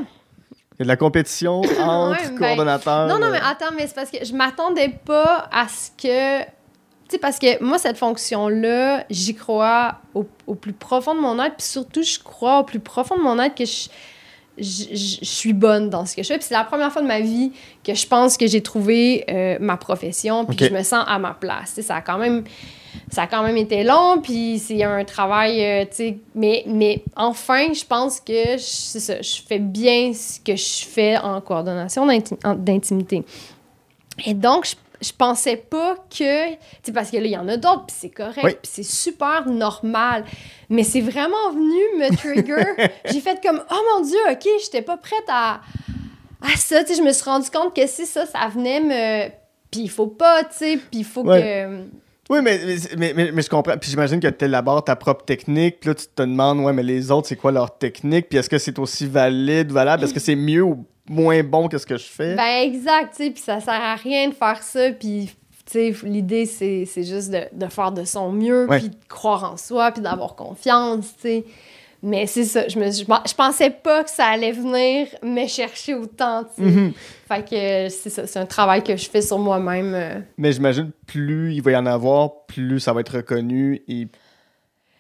Il y a de la compétition entre Ouais, ben, coordonnateurs. Non, non, euh, mais attends, mais c'est parce que je m'attendais pas à ce que. Tu sais, parce que moi, cette fonction-là, j'y crois au, au plus profond de mon être, puis surtout, je crois au plus profond de mon être que je, je, suis bonne dans ce que je fais. Puis c'est la première fois de ma vie que je pense que j'ai trouvé euh, ma profession, puis que je me sens à ma place. Tu sais, ça a quand même. Ça a quand même été long, puis c'est un travail, euh, tu sais, mais, mais enfin, je pense que je, c'est ça, je fais bien ce que je fais en coordination d'intimité. Et donc, je, je pensais pas que, tu parce que là, il y en a d'autres, puis c'est correct, Oui. puis c'est super normal, mais c'est vraiment venu me trigger. J'ai fait comme, oh mon Dieu, OK, j'étais pas prête à, à ça, tu sais, je me suis rendu compte que si ça, ça venait me... Puis il faut pas, tu sais, puis il faut Ouais. que... Oui, mais, mais, mais, mais je comprends. Puis j'imagine que tu élabores ta propre technique. Puis là, tu te demandes, ouais, mais les autres, c'est quoi leur technique? Puis est-ce que c'est aussi valide, valable? Est-ce que c'est mieux ou moins bon que ce que je fais? Ben exact, tu sais, puis ça sert à rien de faire ça, puis tu sais, l'idée c'est c'est juste de, de faire de son mieux, puis de croire en soi, puis d'avoir confiance, tu sais. Mais c'est ça, je me je, je pensais pas que ça allait venir me chercher autant, tu sais. Mhm. Fait que c'est ça, c'est un travail que je fais sur moi-même. euh. Mais j'imagine, plus il va y en avoir, plus ça va être reconnu et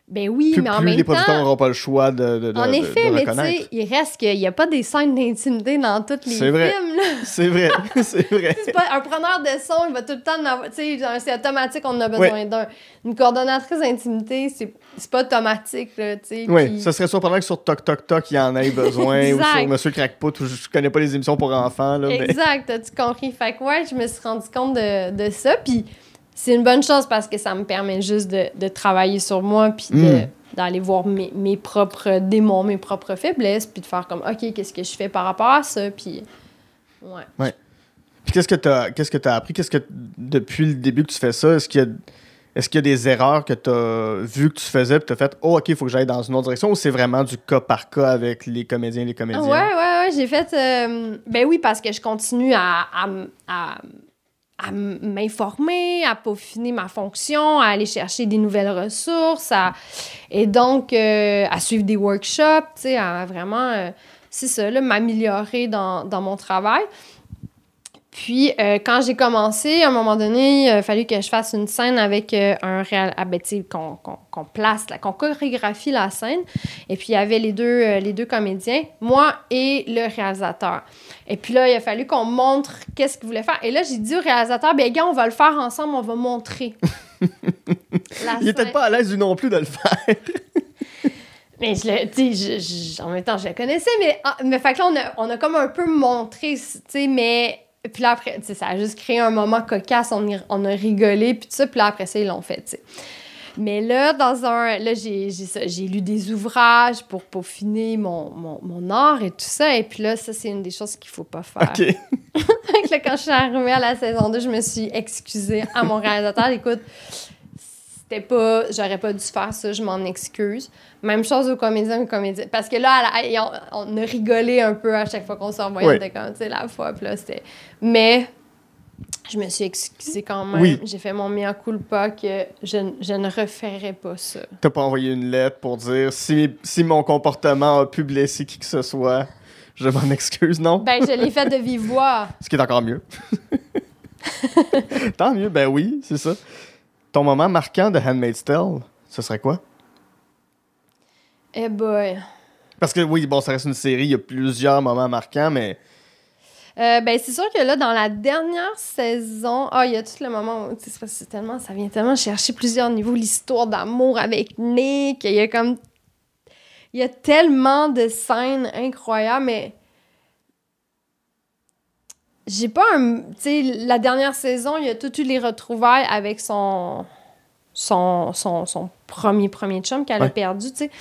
Ben oui, plus, mais en plus même les producteurs n'auront pas le choix de, de, de- en effet, de mais tu sais, il reste qu'il n'y a pas des scènes d'intimité dans tous les vrai. films, là. C'est vrai, c'est vrai. c'est pas un preneur de son, il va tout le temps en avoir. Tu sais, c'est automatique, on en a besoin d'un. Une coordonnatrice d'intimité, c'est c'est pas automatique, là, tu sais. Oui, puis- ça serait surprenant que sur Toc Toc Toc, il y en ait besoin, ou sur Monsieur Crackpot, où je connais pas les émissions pour enfants, là, mais... Exact, as-tu compris? Fait que ouais, je me suis rendu compte de, de ça, puis c'est une bonne chose parce que ça me permet juste de, de travailler sur moi, puis de- Mm. d'aller voir mes, mes propres démons, mes propres faiblesses, puis de faire comme, OK, qu'est-ce que je fais par rapport à ça, puis... Ouais. Puis qu'est-ce que tu as qu'est-ce que appris? Qu'est-ce que depuis le début que tu fais ça est-ce qu'il y a est-ce qu'il y a des erreurs que tu as vues que tu faisais puis tu as fait oh OK, il faut que j'aille dans une autre direction ou c'est vraiment du cas par cas avec les comédiens et les comédiens? Ouais, ouais, ouais, j'ai fait. euh, ben oui, parce que je continue à, à, à m'informer, à peaufiner ma fonction, à aller chercher des nouvelles ressources, à- et donc euh, à suivre des workshops, à vraiment, euh, c'est ça, m'améliorer dans, dans mon travail. Puis, euh, quand j'ai commencé, à un moment donné, il a fallu que je fasse une scène avec euh, un réal... Ah, ben, qu'on qu'on- qu'on place, qu'on chorégraphie la scène. Et puis, il y avait les deux, euh, les deux comédiens, moi et le réalisateur. Et puis là, il a fallu qu'on montre qu'est-ce qu'il voulait faire. Et là, j'ai dit au réalisateur, ben gars, on va le faire ensemble, on va montrer. Il était pas à l'aise lui non plus de le faire. Mais je le, je- je- en même temps, je le connaissais, mais, ah, mais fait que là, on a, on a comme un peu montré, tu sais, mais. Puis là, après, tu sais, ça a juste créé un moment cocasse, on, y- on a rigolé, puis tout ça, puis là, après ça, ils l'ont fait, tu sais. Mais là, dans un. Là, j'ai j'ai ça, j'ai lu des ouvrages pour peaufiner mon, mon, mon art et tout ça, et puis là, ça, c'est une des choses qu'il faut pas faire. OK. Là, quand je suis arrivée à la saison 2, je me suis excusée à mon réalisateur. Écoute, c'était pas. J'aurais pas dû faire ça, je m'en excuse. Même chose aux comédiens et aux comédiennes. Parce que là, la- on, on a rigolé un peu à chaque fois qu'on se revoyait. Oui. Comme, tu sais, la fois. Puis là, c'était. Mais. Je me suis excusée quand même. Oui. J'ai fait mon mea culpa que je ne referais pas ça. T'as pas envoyé une lettre pour dire si, si mon comportement a pu blesser qui que ce soit, je m'en excuse, non? Ben, je l'ai fait de vive voix. Ce qui est encore mieux. Tant mieux, ben oui, c'est ça. Ton moment marquant de Handmaid's Tale, ce serait quoi? Eh boy. Parce que oui, bon, ça reste une série, il y a plusieurs moments marquants, mais Euh, ben, c'est sûr que là, dans la dernière saison, ah, il y a tout le moment où, c'est tellement, ça vient tellement chercher plusieurs niveaux, l'histoire d'amour avec Nick, il y a comme, il y a tellement de scènes incroyables, mais j'ai pas un. Tu sais, la dernière saison, il y a toutes eu les retrouvailles avec son. Son, son, son premier premier chum qu'elle a perdu, tu sais.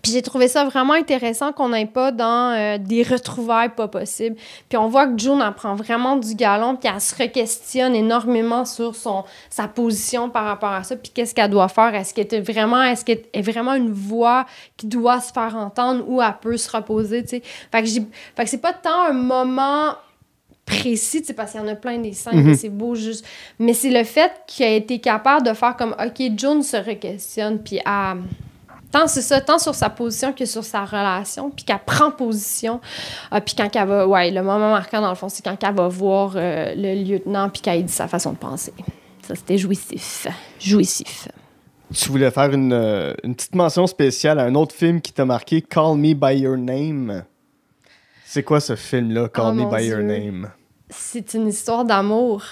Puis j'ai trouvé ça vraiment intéressant qu'on n'aille pas dans euh, des retrouvailles pas possibles. Puis on voit que June en prend vraiment du galon, puis elle se re-questionne énormément sur son, sa position par rapport à ça, puis qu'est-ce qu'elle doit faire? Est-ce qu'elle est vraiment, est-ce qu'elle est vraiment une voix qui doit se faire entendre ou elle peut se reposer, tu sais? Fait que, fait que c'est pas tant un moment précis, parce qu'il y en a plein des scènes, Mhm. c'est beau juste. Mais c'est le fait qu'il a été capable de faire comme, OK, June se re-questionne, puis elle tant c'est ça, tant sur sa position que sur sa relation, puis qu'elle prend position. Ah, puis quand elle va, ouais, le moment marquant dans le fond, c'est quand elle va voir euh, le lieutenant, puis qu'elle dit sa façon de penser. Ça, c'était jouissif. Jouissif. Tu voulais faire une, euh, une petite mention spéciale à un autre film qui t'a marqué, Call Me By Your Name. C'est quoi ce film-là, Call Oh, Me mon By Your. Name? C'est une histoire d'amour.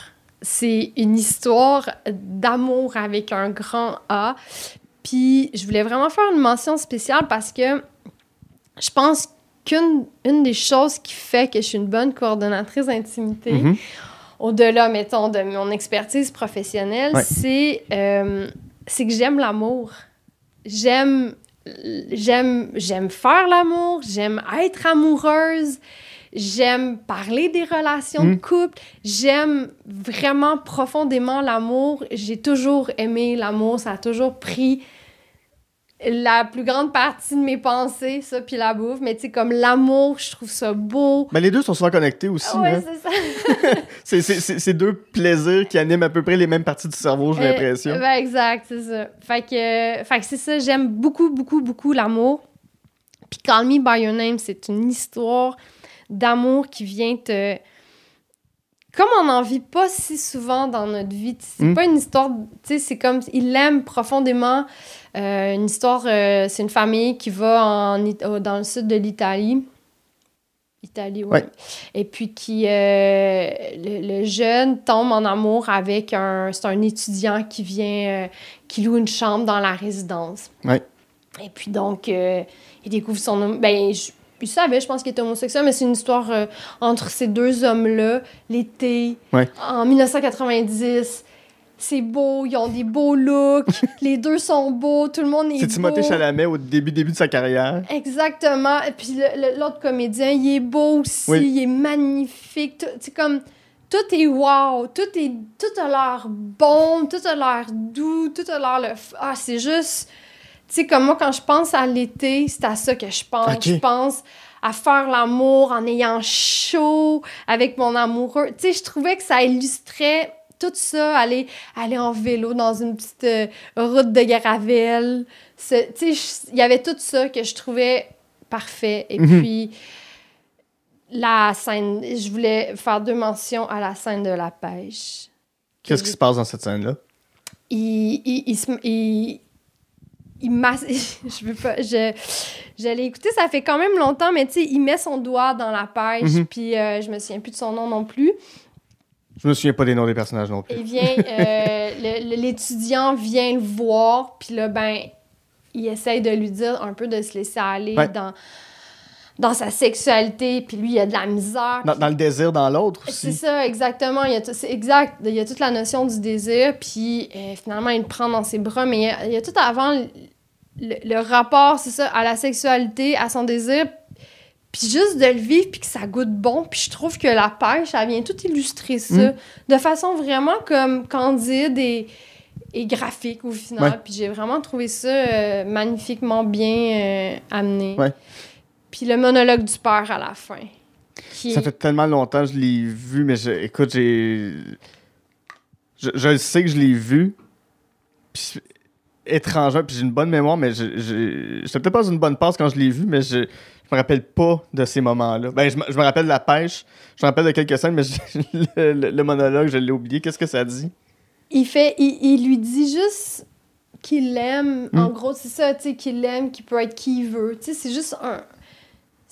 C'est une histoire d'amour avec un grand A. Puis je voulais vraiment faire une mention spéciale parce que je pense qu'une une des choses qui fait que je suis une bonne coordonnatrice d'intimité, Mhm. au-delà, mettons, de mon expertise professionnelle, Ouais. c'est euh, c'est que j'aime l'amour. J'aime j'aime j'aime faire l'amour, j'aime être amoureuse, j'aime parler des relations de Mm. couple, j'aime vraiment profondément l'amour. J'ai toujours aimé l'amour, ça a toujours pris la plus grande partie de mes pensées, ça, puis la bouffe. Mais tu sais, comme l'amour, je trouve ça beau. Ben, les deux sont souvent connectés aussi. ouais, hein. c'est ça. C'est- deux plaisirs qui animent à peu près les mêmes parties du cerveau, j'ai Euh, l'impression. ben, exact, c'est ça. Fait que, fait que c'est ça, j'aime beaucoup, beaucoup, beaucoup l'amour. Puis Call Me By Your Name, c'est une histoire d'amour qui vient te... Comme on n'en vit pas si souvent dans notre vie. C'est Mm. pas une histoire... Tu sais, c'est comme... Il l'aime profondément. Euh, une histoire... euh, c'est une famille qui va en, dans le sud de l'Italie. Italie, ouais. Ouais. Et puis qui... euh, le, le jeune tombe en amour avec un... C'est un étudiant qui vient... qui loue une chambre dans la résidence. Ouais. Et puis donc, il découvre son. Ben, je, il savait, je pense qu'il était homosexuel, mais c'est une histoire euh, entre ces deux hommes-là, l'été, Ouais. en 1990. C'est beau, ils ont des beaux looks, les deux sont beaux, tout le monde est, C'est beau. Timothée Chalamet au début, début de sa carrière? Exactement. Et puis l'autre comédien, il est beau aussi, Oui. il est magnifique. C'est comme tout est wow, tout est tout a l'air bon, tout a l'air doux, tout a l'air le ah c'est juste sais comme moi quand je pense à l'été, c'est à ça que je pense. Je pense à faire l'amour en ayant chaud avec mon amoureux. Tu sais, je trouvais que ça illustrait tout ça, aller, aller en vélo dans une petite euh, route de Garavel. C'est- Tu sais, il y avait tout ça que je trouvais parfait. Et Mhm. puis, la scène, je voulais faire deux mentions à la scène de la pêche. Qu'est-ce qui se passe dans cette scène-là? Il, il, il, se- il, il je veux pas, je, je l'ai écouté, ça fait quand même longtemps, mais tu sais, il met son doigt dans la pêche, Mhm. puis euh, je me souviens plus de son nom non plus. Je me souviens pas des noms des personnages non plus. Et vient, euh, l'étudiant vient le voir, puis là, ben, il essaye de lui dire un peu de se laisser aller Ouais. dans, dans sa sexualité, puis lui, il a de la misère. Dans, puis- dans le désir dans l'autre c'est aussi. ça, exactement. Il y a tout- c'est exact. Il y a toute la notion du désir, puis euh, finalement, il le prend dans ses bras, mais il y a, il y a tout avant le, rapport, c'est ça, à la sexualité, à son désir, puis juste de le vivre, puis que ça goûte bon. Puis je trouve que la pêche, elle vient tout illustrer ça Mm. de façon vraiment comme candide et, et graphique au final. Ouais. Puis j'ai vraiment trouvé ça euh, magnifiquement bien euh, amené. Ouais. Puis le monologue du père à la fin. Qui Ça fait tellement longtemps que je l'ai vu, mais je- écoute, j'ai. Je, sais que je l'ai vu. Puis étrangement, puis j'ai une bonne mémoire, mais je- j'étais peut-être pas une bonne passe quand je l'ai vu, mais je, je me rappelle pas de ces moments-là. Ben, je, me- je me rappelle de la pêche, je me rappelle de quelques scènes, mais je- le, le- le monologue, je l'ai oublié. Qu'est-ce que ça dit? il fait il, il lui dit juste qu'il l'aime Mm. en gros c'est ça tu sais qu'il l'aime qu'il peut être qui il veut tu sais c'est juste un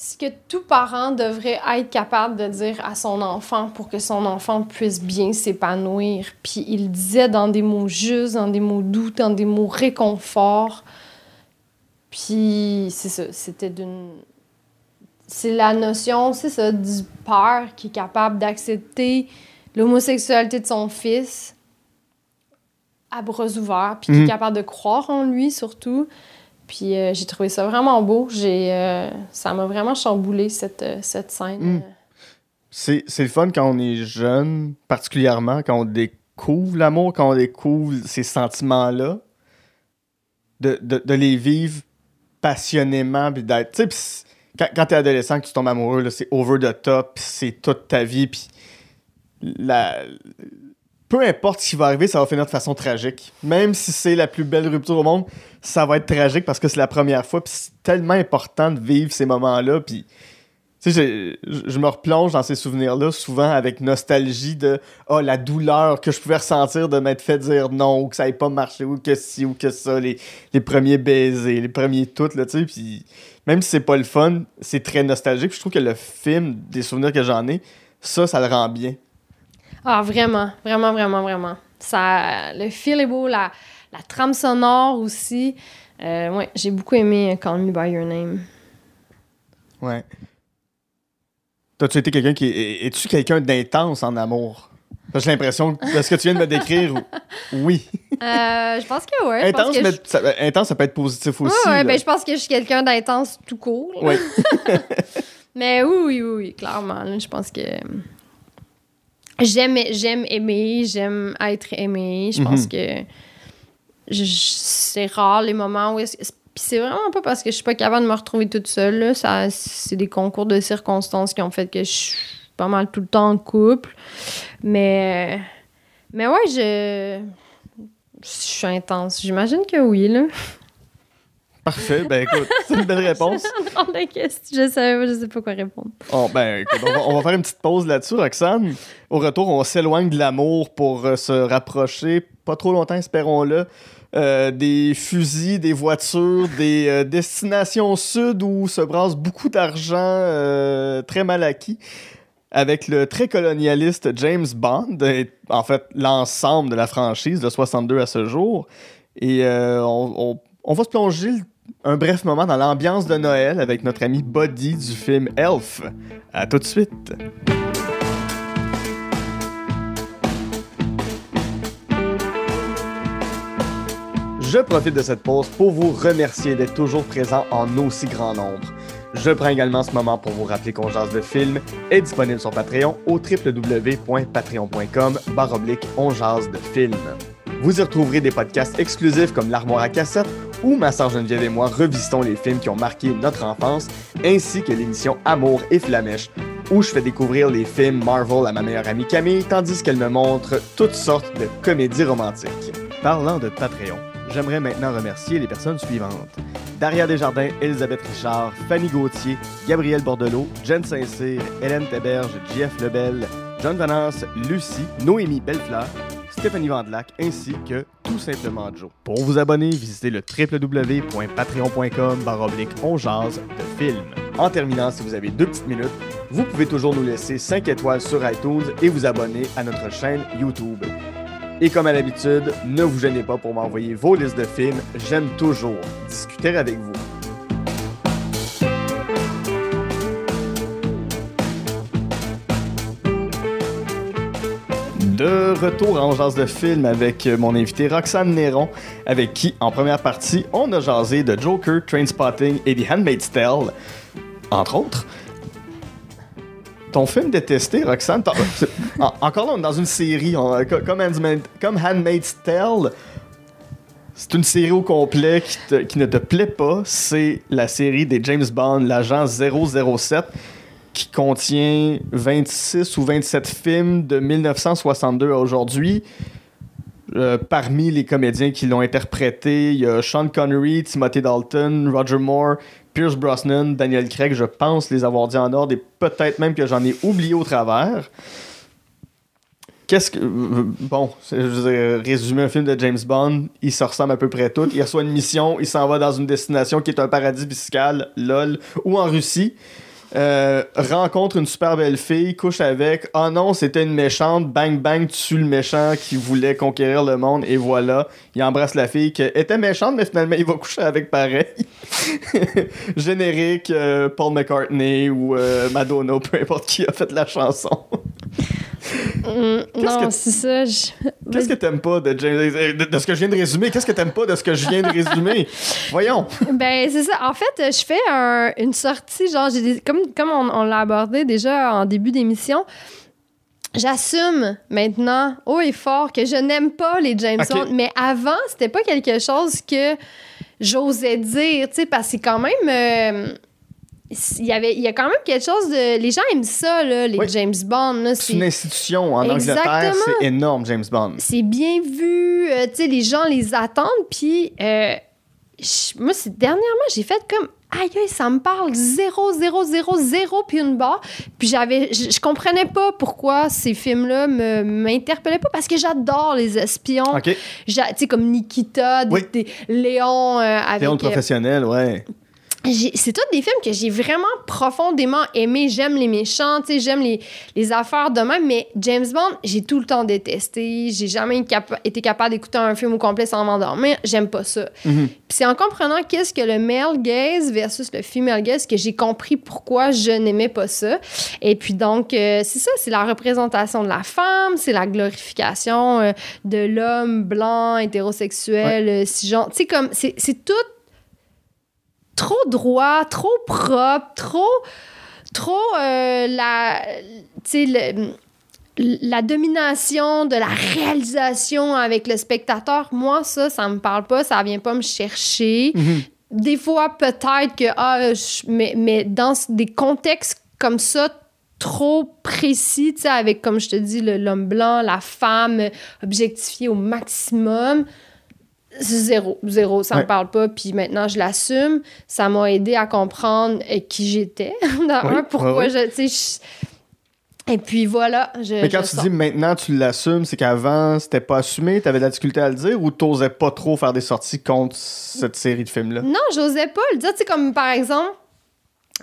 ce que tout parent devrait être capable de dire à son enfant pour que son enfant puisse bien s'épanouir puis il disait dans des mots justes dans des mots doux dans des mots réconfort puis c'est ça c'était d'une c'est la notion, c'est ça, du père qui est capable d'accepter l'homosexualité de son fils à bras ouverts, puis qui est Mhm. capable de croire en lui surtout. Puis euh, j'ai trouvé ça vraiment beau. J'ai, euh, ça m'a vraiment chamboulé cette, euh, cette scène. Mhm. C'est le fun quand on est jeune, particulièrement quand on découvre l'amour, quand on découvre ces sentiments-là, de, de, de les vivre passionnément, puis d'être. Quand, quand t'es adolescent, que tu tombes amoureux, c'est over the top, c'est toute ta vie, puis la. Peu importe ce qui va arriver, ça va finir de façon tragique. Même si c'est la plus belle rupture au monde, ça va être tragique parce que c'est la première fois, puis c'est tellement important de vivre ces moments-là, puis tu sais, je me replonge dans ces souvenirs-là souvent avec nostalgie de oh, la douleur que je pouvais ressentir de m'être fait dire non, ou que ça n'ait pas marché, ou que ci, ou que ça, les, les premiers baisers, les premiers tout, là, tu sais. Puis même si c'est pas le fun, c'est très nostalgique. Puis je trouve que le film, des souvenirs que j'en ai, ça, ça le rend bien. Ah, vraiment, vraiment, vraiment, vraiment. Ça, le feel est beau, la, la trame sonore aussi. Euh, ouais, j'ai beaucoup aimé euh, Call Me By Your Name. Ouais. T'as-tu été quelqu'un qui. est- Es-tu quelqu'un d'intense en amour? J'ai l'impression que ce que tu viens de me décrire, oui. Euh, je pense que pense intense, que mais je- ça, intense, ça peut être positif aussi. Ouais, ouais, ben, je pense que je suis quelqu'un d'intense tout court. Oui. Mais oui, oui, oui, oui, clairement. là, je pense que j'aime, j'aime aimer, j'aime être aimé. Je pense Mhm. que c'est rare les moments où... c'est vraiment pas parce que je suis pas capable de me retrouver toute seule. là. Ça, c'est des concours de circonstances qui ont fait que je suis pas mal tout le temps en couple. Mais... Mais ouais, je... Je suis intense. J'imagine que oui, là. Parfait. Ben écoute, c'est une belle réponse. Je sais, je sais pas quoi répondre. Oh, ben, écoute, on, va, on va faire une petite pause là-dessus, Roxane. Au retour, on s'éloigne de l'amour pour euh, se rapprocher, pas trop longtemps, espérons-le, euh, des fusils, des voitures, des euh, destinations sud où se brasse beaucoup d'argent euh, très mal acquis. Avec le très colonialiste James Bond, et, en fait, l'ensemble de la franchise de 62 à ce jour. Et euh, on, on- on va se plonger un bref moment dans l'ambiance de Noël avec notre ami Buddy du film Elf. À tout de suite. Je profite de cette pause pour vous remercier d'être toujours présent en aussi grand nombre. Je prends également ce moment pour vous rappeler qu'on jase de film est disponible sur Patreon au www.patreon.com baroblique on de film. Vous y retrouverez des podcasts exclusifs comme l'armoire à cassette où ma sœur Geneviève et moi revisitons les films qui ont marqué notre enfance, ainsi que l'émission Amour et Flamèche, où je fais découvrir les films Marvel à ma meilleure amie Camille, tandis qu'elle me montre toutes sortes de comédies romantiques. Parlant de Patreon, j'aimerais maintenant remercier les personnes suivantes. Daria Desjardins, Elisabeth Richard, Fanny Gauthier, Gabriel Bordelot, Jen Saint-Cyr, Hélène Théberge, Jeff Lebel, John Vanasse, Lucie, Noémie Bellefleur, Stéphanie Vandelac ainsi que tout simplement Joe. Pour vous abonner, visitez le www.patreon.com baroblique de film. En terminant, si vous avez deux petites minutes, vous pouvez toujours nous laisser 5 étoiles sur iTunes et vous abonner à notre chaîne YouTube. Et comme à l'habitude, ne vous gênez pas pour m'envoyer vos listes de films, j'aime toujours discuter avec vous. De retour en jase de film avec mon invité Roxane Néron, avec qui, en première partie, on a jasé de Joker, Trainspotting et The Handmaid's Tale, entre autres. Ton film détesté, Roxane, encore là, on est dans une série, co- comme, Handmaid- comme Handmaid's Tale, c'est une série au complet qui, qui ne te plaît pas. C'est la série des James Bond, l'agent 007, qui contient 26 ou 27 films de 1962 à aujourd'hui. Euh, parmi les comédiens qui l'ont interprété, il y a Sean Connery, Timothy Dalton, Roger Moore, Pierce Brosnan, Daniel Craig, je pense les avoir dit en ordre et peut-être même que j'en ai oublié au travers. Qu'est-ce que. Bon, je veux résumer un film de James Bond, il se ressemble à peu près tout. Il reçoit une mission, il s'en va dans une destination qui est un paradis fiscal, lol, ou en Russie. Euh, rencontre une super belle fille, couche avec. Oh non, c'était une méchante. Bang bang, tue le méchant qui voulait conquérir le monde. Et voilà, il embrasse la fille qui était méchante, mais finalement il va coucher avec pareil. Générique, euh, Paul McCartney ou euh, Madonna, peu importe qui a fait la chanson. Mm, non, c'est ça. je- Qu'est-ce que t'aimes pas de, James- de, de ce que je viens de résumer? Qu'est-ce que t'aimes pas de ce que je viens de résumer? Voyons. Ben, c'est ça. En fait, je fais un- une sortie, genre, des- comme, comme on, on l'a abordé déjà en début d'émission, j'assume maintenant, haut et fort, que je n'aime pas les James Ok. Bond. Mais avant, c'était pas quelque chose que j'osais dire, tu sais, parce que c'est quand même. euh, il y, avait, il y a quand même quelque chose de. Les gens aiment ça, là, les Oui. James Bond. là, C'est une institution en Angleterre, Exactement. c'est énorme, James Bond. c'est bien vu, euh, tu sais, les gens les attendent, puis euh, moi, dernièrement, j'ai fait comme, aïe, ça me parle 0, 0, 0, 0, puis une barre, puis j'avais, je, comprenais pas pourquoi ces films-là me- m'interpellaient pas, parce que j'adore les espions, tu sais, comme Nikita, des, Oui. des- Léon, euh, avec... Léon le euh, professionnel, ouais. C'est tous des films que j'ai vraiment profondément aimés. J'aime les méchants, tu sais, j'aime les, les affaires de même, mais James Bond, j'ai tout le temps détesté. J'ai jamais été capable d'écouter un film au complet sans m'endormir. J'aime pas ça. Mhm. Puis c'est en comprenant qu'est-ce que le male gaze versus le female gaze que j'ai compris pourquoi je n'aimais pas ça. Et puis donc, euh, c'est ça, c'est la représentation de la femme, c'est la glorification euh, de l'homme blanc, hétérosexuel, euh, cisgenre. Tu sais, comme, c'est tout trop droit, trop propre, trop, trop euh, la, le- domination de la réalisation avec le spectateur. Moi, ça, ça me parle pas, ça vient pas me chercher. Mhm. Des fois, peut-être que, ah, je- mais, mais dans des contextes comme ça, trop précis, tu sais, avec, comme je te dis, l'homme blanc, la femme objectifiée au maximum, zéro, zéro, ça Ouais. me parle pas. Puis maintenant, je l'assume. Ça m'a aidé à comprendre euh, qui j'étais. Dans Oui, un, pourquoi je, tu sais, je- Et puis voilà, je. Mais quand je tu sors. dis maintenant tu l'assumes, c'est qu'avant c'était pas assumé, t'avais de la difficulté à le dire ou t'osais pas trop faire des sorties contre cette série de films-là? Non, j'osais pas le dire. Tu sais, comme par exemple,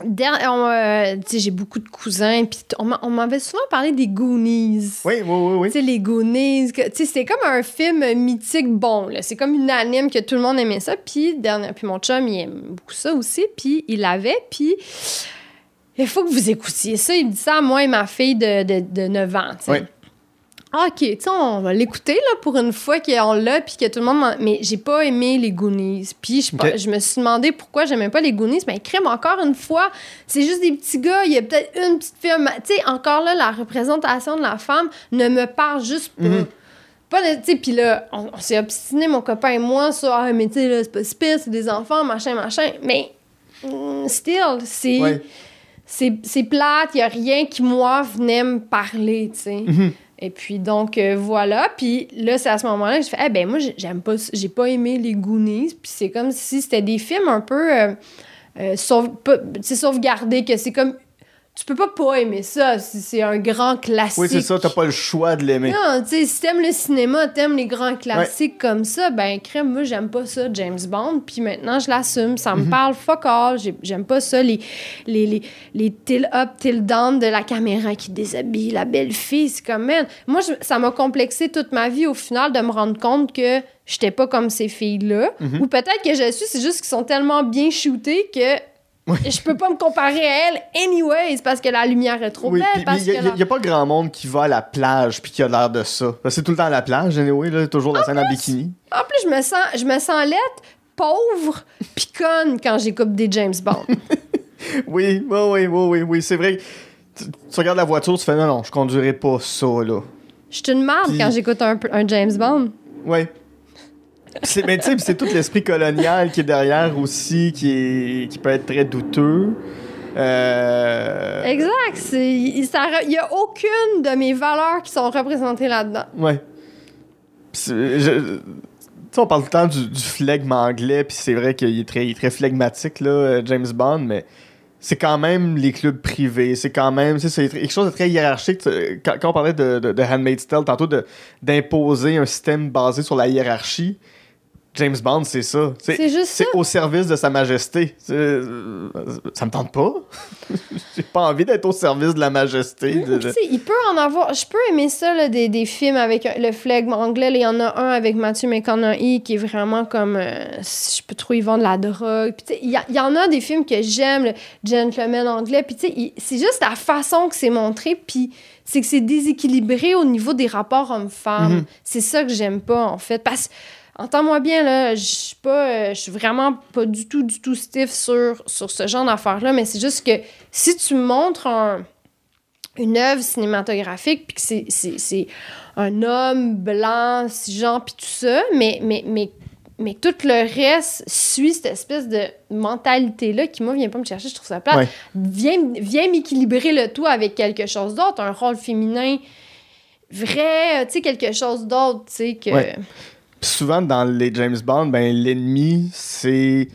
euh, j'ai beaucoup de cousins, puis on m'a- on m'avait souvent parlé des Goonies. Oui, oui, oui, oui. Tu sais, les Goonies, que- tu sais, c'était comme un film mythique bon. C'est comme une anime que tout le monde aimait ça. Puis, puis mon chum, il aime beaucoup ça aussi. Puis, il l'avait. Puis, il faut que vous écoutiez ça. Il me dit ça à moi et ma fille de, de, de 9 ans. Oui. Ah, OK, tu sais, on va l'écouter, là, pour une fois qu'on l'a, puis que tout le monde... Mais j'ai pas aimé les Goonies. Puis je, me suis demandé pourquoi j'aimais pas les Goonies. Mais crème, encore une fois, c'est juste des petits gars. Il y a peut-être une petite fille. Tu sais, encore là, la représentation de la femme ne me parle juste pas. Tu sais, puis là, on, on s'est obstiné, mon copain et moi, sur, ah, mais tu sais, c'est pas si pire, c'est des enfants, machin, machin. Mais, mm, still, c'est... Ouais. C'est c'est plate, il n'y a rien qui, moi, venait me parler, tu sais. Mhm. Et puis, donc, euh, voilà. Puis là, c'est à ce moment-là que j'ai fait, eh ben moi, j'ai- j'aime pas, j'ai pas aimé les Goonies. Puis c'est comme si c'était des films un peu euh, euh, sauve- que c'est comme. Tu peux pas pas aimer ça. C'est c'est un grand classique. Oui, c'est ça, t'as pas le choix de l'aimer. Non, tu sais, si t'aimes le cinéma, t'aimes les grands classiques comme ça, ben crème, moi j'aime pas ça, James Bond, puis maintenant je l'assume, ça me parle fuck all, J'ai- j'aime pas ça, les, les, les, les till up, till down de la caméra qui déshabille la belle fille, c'est comme, man, moi je- ça m'a complexé toute ma vie au final de me rendre compte que j'étais pas comme ces filles-là, ou peut-être que je suis, c'est juste qu'ils sont tellement bien shootés que... Je peux pas me comparer à elle anyways parce que la lumière est trop Oui, belle. il y, a- la- pas grand monde qui va à la plage puis qui a l'air de ça. C'est tout le temps à la plage, anyway, là, toujours la scène en bikini. En plus, je me sens, je me sens laite, pauvre, pis conne quand j'écoute des James Bond. Oui, oui, oui, oui, oui, oui, c'est vrai. Tu, tu regardes la voiture, tu fais non, non, je conduirai pas ça, là. Je suis une merde Puis- quand j'écoute un, un James Bond. Ouais. C'est, mais tu sais, c'est tout l'esprit colonial qui est derrière aussi, qui, est, qui peut être très douteux. Euh... Exact. Il n'y a aucune de mes valeurs qui sont représentées là-dedans. Ouais. Je- Tu sais, on parle tout le temps du, du flegme anglais, puis c'est vrai qu'il est très, il est très flegmatique, là, euh, James Bond, mais c'est quand même les clubs privés, c'est quand même, c'est quelque chose de très hiérarchique. Quand, quand on parlait de, de, de Handmaid's Tale, tantôt, de- d'imposer un système basé sur la hiérarchie, James Bond, c'est ça. C'est juste ça. C'est au service de sa majesté. Euh, Ça me tente pas. J'ai pas envie d'être au service de la majesté. de- il peut en avoir. Je peux aimer ça, là, des, des films avec le flegme anglais. Il y en a un avec Matthew McConaughey qui est vraiment comme. euh, je peux trouver, ils vendent de la drogue. Il y, y en a des films que j'aime, le Gentleman anglais. Puis, c'est juste la façon que c'est montré. Puis, c'est que c'est déséquilibré au niveau des rapports hommes-femmes. Mhm. C'est ça que j'aime pas, en fait. Parce Entends-moi bien, là, je suis pas, euh, je suis vraiment pas du tout, du tout stiff sur, sur ce genre d'affaires-là, mais c'est juste que si tu montres un, une œuvre cinématographique, puis que c'est- un homme blanc, cisgenre, puis tout ça, mais, mais, mais, mais tout le reste suit cette espèce de mentalité-là qui, moi, vient pas me chercher, je trouve ça plate. Ouais. Viens, viens m'équilibrer le tout avec quelque chose d'autre, un rôle féminin vrai, tu sais, quelque chose d'autre, tu sais, que... Ouais. Souvent, dans les James Bond, ben, l'ennemi, c'est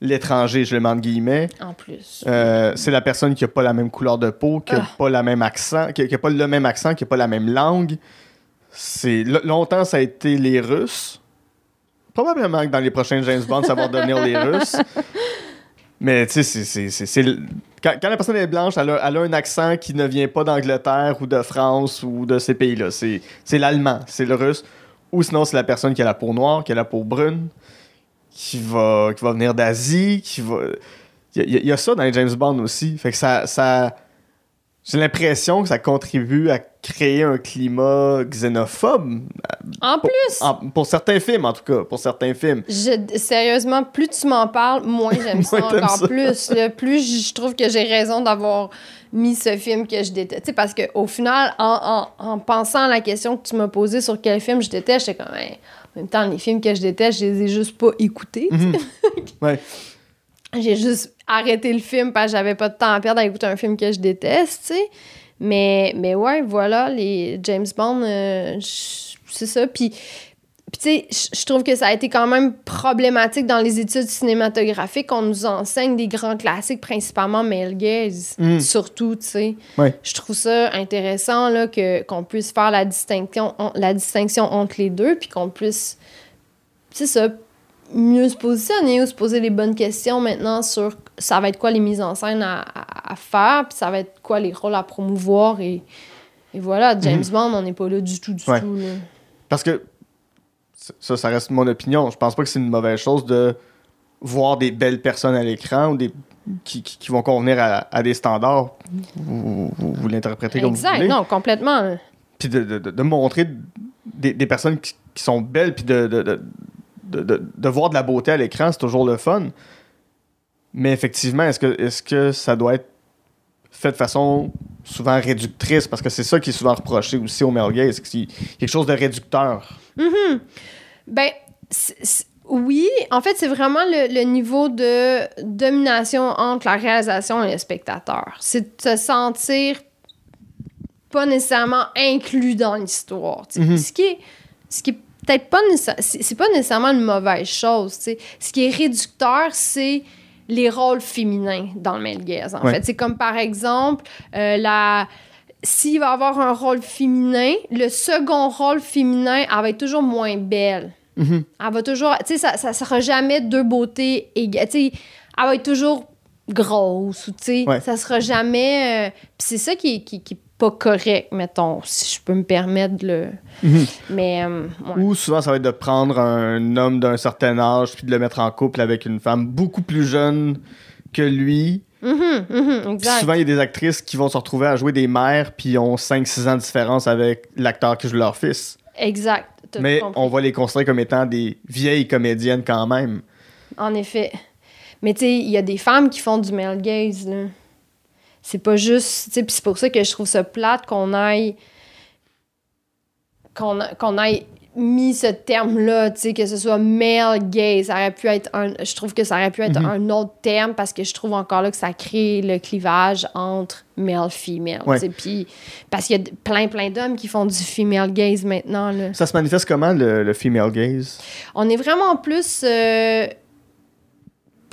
l'étranger, je le mets entre guillemets. En plus. Euh, c'est la personne qui a pas la même couleur de peau, qui a Ah. pas la même accent, qui a, qui a pas le même accent, qui a pas la même langue. C'est longtemps ça a été les Russes. Probablement que dans les prochains James Bond ça va devenir les Russes. Mais tu sais c'est- c'est c'est- c'est le- quand, quand la personne est blanche, elle a, elle a un accent qui ne vient pas d'Angleterre ou de France ou de ces pays-là. C'est c'est l'allemand, c'est le russe. Ou sinon c'est la personne qui a la peau noire, qui a la peau brune, qui va qui va venir d'Asie, qui va il y, a- ça dans les James Bond aussi. Fait que ça j'ai l'impression que ça contribue à créer un climat xénophobe. En Pour, plus, en- pour certains films, en tout cas. Pour certains films. je- sérieusement, plus tu m'en parles, moins j'aime ça encore ça. plus. là. plus je trouve que j'ai raison d'avoir mis ce film que je déteste. Tu sais, parce qu'au final, en, en- en pensant à la question que tu m'as posée sur quel film je déteste, j'étais comme, Hey, en même temps, les films que je déteste, je les ai juste pas écoutés. Mhm. Ouais. J'ai juste arrêté le film parce que j'avais pas de temps à perdre à écouter un film que je déteste, tu sais. Mais, mais ouais, voilà, les James Bond, euh, c'est ça. Puis, puis tu sais, je- trouve que ça a été quand même problématique dans les études cinématographiques. On nous enseigne des grands classiques, principalement male gaze, Mm. surtout, tu sais. Ouais. Je trouve ça intéressant là, que, qu'on puisse faire la distinction, la distinction entre les deux, puis qu'on puisse, c'est ça, mieux se positionner ou se poser les bonnes questions maintenant sur ça va être quoi les mises en scène à, à- à faire, puis ça va être quoi les rôles à promouvoir. Et, et voilà, James Bond, on n'est pas là du tout, du Ouais. tout. Là. Parce que ça, ça reste mon opinion. Je pense pas que c'est une mauvaise chose de voir des belles personnes à l'écran ou des qui, qui- qui vont convenir à, à des standards. Vous, vous- vous l'interprétez comme vous Exact, voulez. non, complètement. Puis de, de- de- de montrer des, des personnes qui, qui sont belles, puis de- de voir de la beauté à l'écran, c'est toujours le fun. Mais effectivement, est-ce que, est que ça doit être fait de façon souvent réductrice? Parce que c'est ça qui est souvent reproché aussi au male gaze, c'est qu'il y a quelque chose de réducteur. Ben, c'est- c'est- oui, en fait, c'est vraiment le, le niveau de domination entre la réalisation et le spectateur. C'est de se sentir pas nécessairement inclus dans l'histoire. Mhm. Ce qui est, ce qui est peut-être pas c'est pas nécessairement une mauvaise chose. tu sais. Ce qui est réducteur, c'est les rôles féminins dans le male gaze. En Ouais. fait, c'est comme par exemple euh, la s'il va avoir un rôle féminin, le second rôle féminin, elle va être toujours moins belle. Mhm. Elle va toujours. Tu sais, ça, ça sera jamais deux beautés égales. Tu sais, elle va être toujours grosse ou, tu sais, Ouais. ça sera jamais. euh, Puis c'est ça qui est, qui, qui est pas correct, mettons, si je peux me permettre de le. Mhm. Mais. euh, ouais. Ou souvent, ça va être de prendre un homme d'un certain âge, puis de le mettre en couple avec une femme beaucoup plus jeune que lui. Mhm, mhm, exact. souvent, il y a des actrices qui vont se retrouver à jouer des mères, puis ont 5-6 ans de différence avec l'acteur qui joue leur fils. Exact. Mais compris. on va les considérer comme étant des vieilles comédiennes quand même. En effet. Mais tu sais, il y a des femmes qui font du male gaze, là. C'est pas juste. Tu sais, puis c'est pour ça que je trouve ça plate qu'on aille. qu'on qu'on aille mis ce terme-là, tu sais, que ce soit male gaze. Ça aurait pu être un. Je trouve que ça aurait pu être Mhm. un autre terme parce que je trouve encore là que ça crée le clivage entre male-female. Ouais. tu sais. Puis. Parce qu'il y a plein, plein d'hommes qui font du female gaze maintenant, là. Ça se manifeste comment, le, le female gaze? On est vraiment plus euh,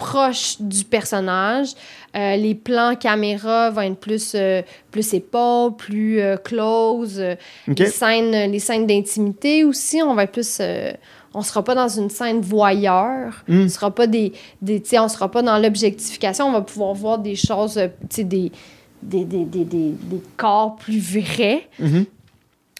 proche du personnage. Euh, les plans caméra vont être plus, euh, plus épaules, plus euh, close. Euh? Les scènes, les scènes d'intimité aussi, on va être plus, on sera pas dans une scène voyeur. Mm. On sera pas des, des on sera pas dans l'objectification. On va pouvoir voir des choses, des, des, des, des, corps plus vrais. Mhm.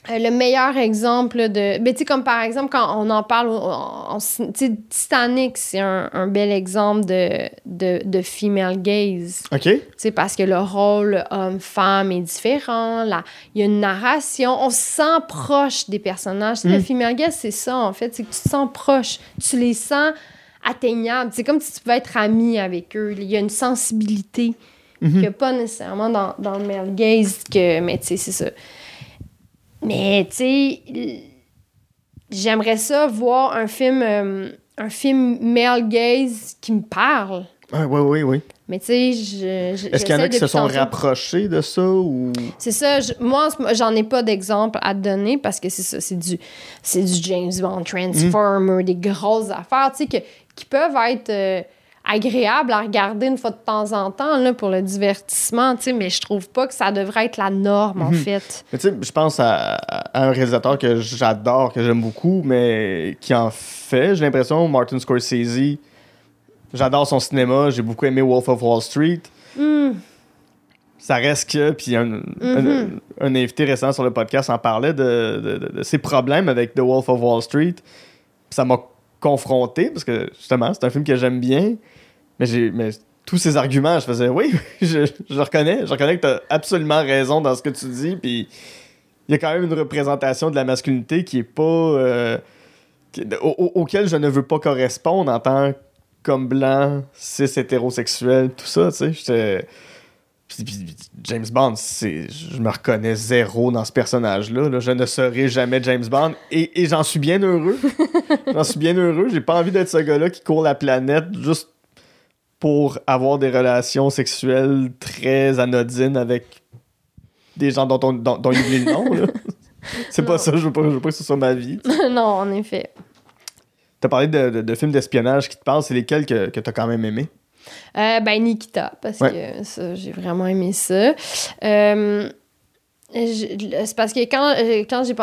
Le meilleur exemple de. Ben, tu sais, comme par exemple, quand on en parle, on- on- tu sais, Titanic, c'est un, un bel exemple de, de, de female gaze. OK. Tu parce que le rôle homme-femme est différent. Il y a une narration. On se sent proche des personnages. Sais, Le Mm. female gaze, c'est ça, en fait. C'est que tu te sens proche. Tu les sens atteignables. C'est comme si tu pouvais être ami avec eux. Il y a une sensibilité qu'il n'y a pas nécessairement dans, dans le male gaze. Que, mais tu sais, c'est ça. Mais tu sais, j'aimerais ça voir un film, euh, un film male gaze qui me parle. Ah, oui, oui, oui. Mais tu sais, je. je- Est-ce qu'il y en a qui se sont rapprochés de ça ou? C'est ça. je- moi, j'en ai pas d'exemple à te donner parce que c'est ça. C'est du, c'est du James Bond Transformer, des grosses affaires, tu sais, qui peuvent être euh, agréables à regarder une fois de temps en temps là, pour le divertissement, tu sais, mais je trouve pas que ça devrait être la norme, en Mhm. fait. Je pense à, à un réalisateur que j'adore, que j'aime beaucoup, mais qui en fait, j'ai l'impression, Martin Scorsese. J'adore son cinéma, j'ai beaucoup aimé Wolf of Wall Street. Hmm. Ça reste que, puis un, un- Mhm. un invité récent sur le podcast en parlait de, de- de- de ses problèmes avec The Wolf of Wall Street. Ça m'a confronté, parce que justement, c'est un film que j'aime bien, mais j'ai tous ces arguments, je faisais oui, je, je reconnais, je reconnais que tu as absolument raison dans ce que tu dis, puis il y a quand même une représentation de la masculinité qui est pas. euh, auquel je ne veux pas correspondre en tant comme blanc, cis, hétérosexuel, tout ça, tu sais. J'étais. Puis, puis- puis James Bond, c'est, je me reconnais zéro dans ce personnage-là. là. Je ne serai jamais James Bond et, et j'en suis bien heureux. j'en suis bien heureux. J'ai pas envie d'être ce gars-là qui court la planète juste pour avoir des relations sexuelles très anodines avec des gens dont, on, dont, dont il oublie le nom. C'est pas ça, je veux pas, je veux pas que ce soit ma vie. non, en effet. T'as parlé de, de- de films d'espionnage qui te parlent, c'est lesquels que, que t'as quand même aimé? Euh, ben, Nikita, parce que ça, j'ai vraiment aimé ça. Euh, c'est parce que quand, euh, quand j'ai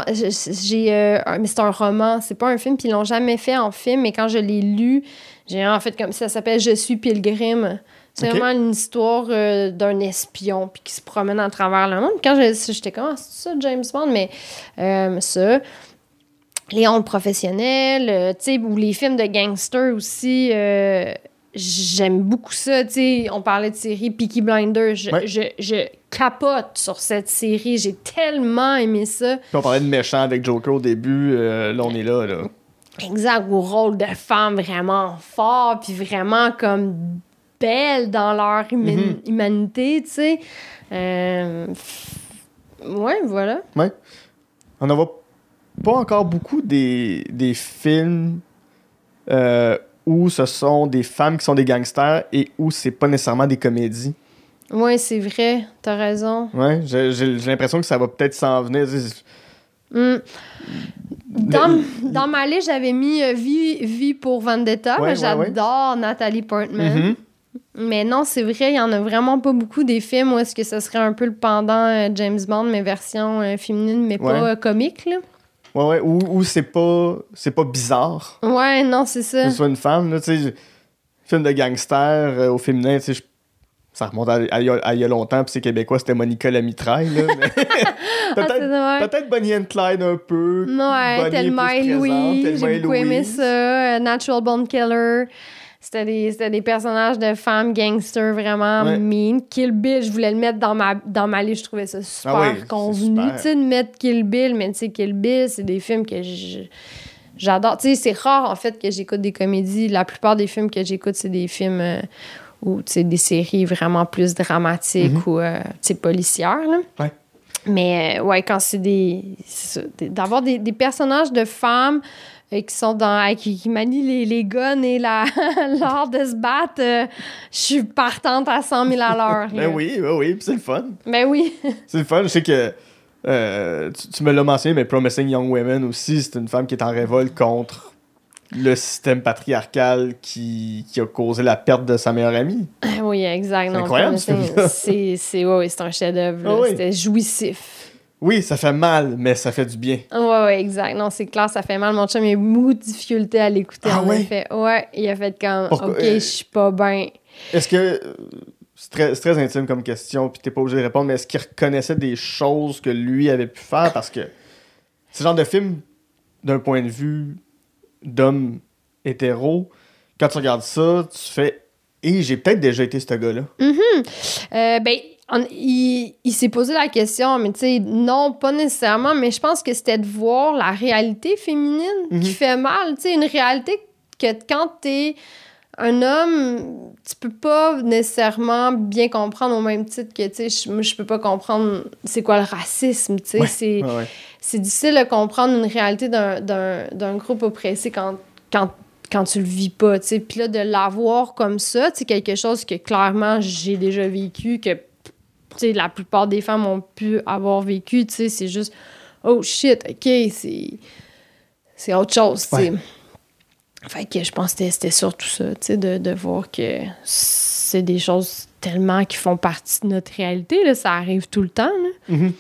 j'ai euh, mais c'est un roman c'est pas un film puis ils l'ont jamais fait en film mais quand je l'ai lu j'ai en fait comme ça s'appelle je suis pilgrim. C'est vraiment une histoire euh, d'un espion puis qui se promène à travers le monde. Quand j'étais comme Ah, c'est ça James Bond mais euh, ça. Léon le professionnel, tu sais, ou les films de gangsters aussi, j'aime beaucoup ça, tu sais, on parlait de série Peaky Blinders, je, Ouais. je, je capote sur cette série, j'ai tellement aimé ça. Puis on parlait de méchant avec Joker au début, euh, là on est là. là. Exact, au rôle de femme vraiment fort, puis vraiment comme belle dans leur huma- Mhm. humanité, tu sais. Euh, ouais, voilà. On n'en voit pas encore beaucoup des, des films euh, où ce sont des femmes qui sont des gangsters et où c'est pas nécessairement des comédies. Ouais, c'est vrai, t'as raison. Ouais, j'ai l'impression que ça va peut-être s'en venir. Hmm. Dans, dans ma liste, j'avais mis euh, vie, vie pour Vendetta. Ouais, mais ouais, ouais. J'adore Nathalie Portman. Mhm. Mais non, c'est vrai, il y en a vraiment pas beaucoup des films où est-ce que ce serait un peu le pendant euh, James Bond, mais version euh, féminine, mais pas comique. Là. Ouais, ouais, où, où c'est pas, c'est pas bizarre Ouais, non, c'est ça. que ce soit une femme. Là, tu sais, film de gangster euh, au féminin, tu sais, ça remonte à, il y a- longtemps, puis c'est québécois, c'était Monica la mitraille. Là, mais- Ah, peut-être, ouais. peut-être Bonnie and Clyde un peu. Ouais, Bonnie Thelma et Louise, j'ai beaucoup aimé ça. Euh, Natural Bone Killer. C'était des, c'était des personnages de femmes gangsters vraiment Ouais. mean. Kill Bill, je voulais le mettre dans ma, dans ma liste. Je trouvais ça super Ah oui, c'est convenu. super. Tu sais, de mettre Kill Bill, mais tu sais, Kill Bill, c'est des films que j'adore. Tu sais, c'est rare, en fait, que j'écoute des comédies. La plupart des films que j'écoute, c'est des films euh, ou, tu sais, des séries vraiment plus dramatiques ou, euh, tu sais, policières, là. Ouais. Mais euh, ouais, quand c'est des. c'est ça, des- D'avoir des, des personnages de femmes euh, qui sont dans. qui, qui manient les, les guns et la- l'art de se battre, euh, je suis partante à 100 000 à l'heure. Ben oui, ben oui, puis c'est le fun. Ben oui. C'est le fun. Je sais que euh, tu, tu me l'as mentionné, mais Promising Young Women aussi, c'est une femme qui est en révolte contre le système patriarcal qui, qui a causé la perte de sa meilleure amie. oui, exact. C'est incroyable, ce. C'est c'est- ouais, un chef-d'œuvre. Ah oui. C'était jouissif. Oui, ça fait mal, mais ça fait du bien. Ouais, ouais, exact. Non, c'est clair, ça fait mal. Mon chum, il a beaucoup de difficulté à l'écouter. Ah en ouais? effet. Ouais, il a fait comme, Pourquoi- OK, euh, je suis pas bien. Est-ce que. euh, C'est très, c'est très intime comme question, puis t'es pas obligé de répondre, mais est-ce qu'il reconnaissait des choses que lui avait pu faire? Parce que ce genre de film, d'un point de vue d'homme hétéro, quand tu regardes ça, tu fais. Et j'ai peut-être déjà été ce gars-là. Euh, ben, on- il, il s'est posé la question, mais tu sais, non, pas nécessairement, mais je pense que c'était de voir la réalité féminine Mhm. qui fait mal. Tu sais, une réalité que quand t'es un homme, tu peux pas nécessairement bien comprendre au même titre que, tu sais, je- je peux pas comprendre c'est quoi le racisme, tu sais, Ouais. c'est Ouais, ouais. c'est difficile de comprendre une réalité d'un- groupe oppressé quand, quand, quand tu le vis pas, tu sais. Puis là, de l'avoir comme ça, c'est quelque chose que clairement j'ai déjà vécu, que, tu sais, la plupart des femmes ont pu avoir vécu, tu sais. C'est juste, oh shit, OK, c'est... C'est autre chose. Ouais. Fait que je pense que c'était- surtout ça, tu sais, de, de voir que c'est des choses tellement qui font partie de notre réalité, là. Ça arrive tout le temps, là. Mhm.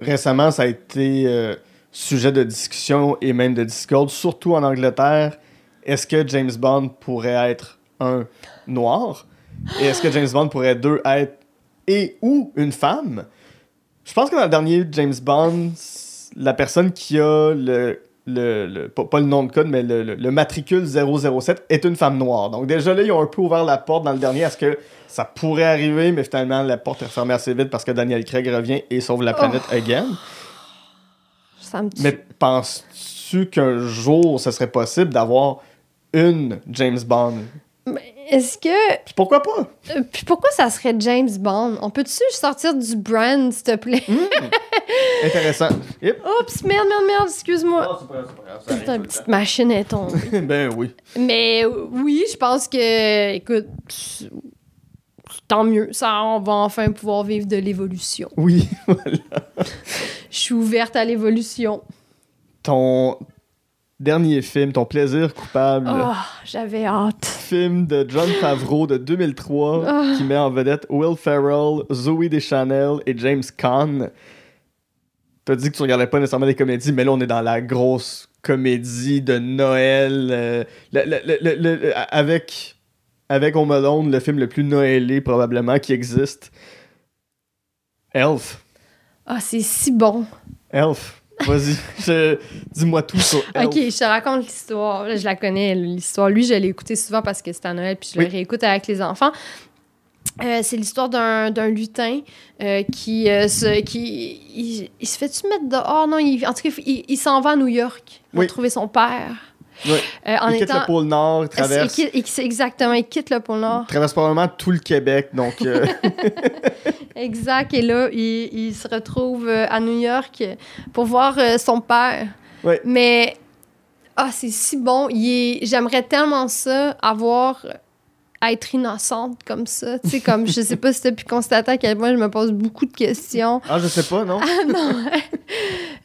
Récemment, ça a été euh, sujet de discussion et même de discorde, surtout en Angleterre. Est-ce que James Bond pourrait être un noir? Et est-ce que James Bond pourrait, deux, être et ou une femme? Je pense que dans le dernier James Bond, la personne qui a le. le, le- pas, pas le nom de code, mais le, le- le matricule 007 est une femme noire. Donc, déjà là, ils ont un peu ouvert la porte dans le dernier à ce que ça pourrait arriver, mais finalement, la porte est fermée assez vite parce que Daniel Craig revient et sauve la planète again. Ça me tue. Mais penses-tu qu'un jour, ce serait possible d'avoir une James Bond? Est-ce que. Puis pourquoi pas? euh, Puis pourquoi ça serait James Bond? On peut-tu sortir du brand, s'il te plaît? Intéressant. Yep. Oups, merde, merde, merde, excuse-moi. Putain, une petite machine est tombée. ben oui. Mais oui, je pense que. Écoute. c'est- Tant mieux. Ça, on va enfin pouvoir vivre de l'évolution. Oui. Je suis ouverte à l'évolution. ton dernier film, ton plaisir coupable, Oh, j'avais hâte. film de John Favreau de 2003 Ah. qui met en vedette Will Ferrell, Zoe Deschanel et James Caan. T'as dit que tu regardais pas nécessairement des comédies, mais là on est dans la grosse comédie de Noël euh, le- le- le- le- le- avec avec Home Alone, le film le plus noëlé probablement qui existe. Elf. Ah, c'est si bon. Elf. Vas-y, je- dis-moi tout sur Elf. Ok, je te raconte l'histoire. Je la connais, l'histoire. Lui, je l'ai écouté souvent parce que c'était à Noël, puis je Oui. le réécoute avec les enfants. Euh, c'est l'histoire d'un d'un lutin euh, qui, euh, se, qui il, il se fait-tu mettre dehors? Non, il, en tout cas, il, il s'en va à New York. Oui. trouver son père. Euh, en il quitte étant... le pôle Nord, il traverse. Il quitte- il- exactement, il quitte le pôle Nord? traverse probablement tout le Québec, donc euh, Exact. Et là, il, il se retrouve euh, à New York pour voir son père. Ouais. Mais, ah, c'est si bon. Il J'aimerais tellement ça, avoir. Être innocente comme ça. Tu sais, comme, je sais pas si t'as pu constater à quel point je me pose beaucoup de questions. ah je sais pas non? non.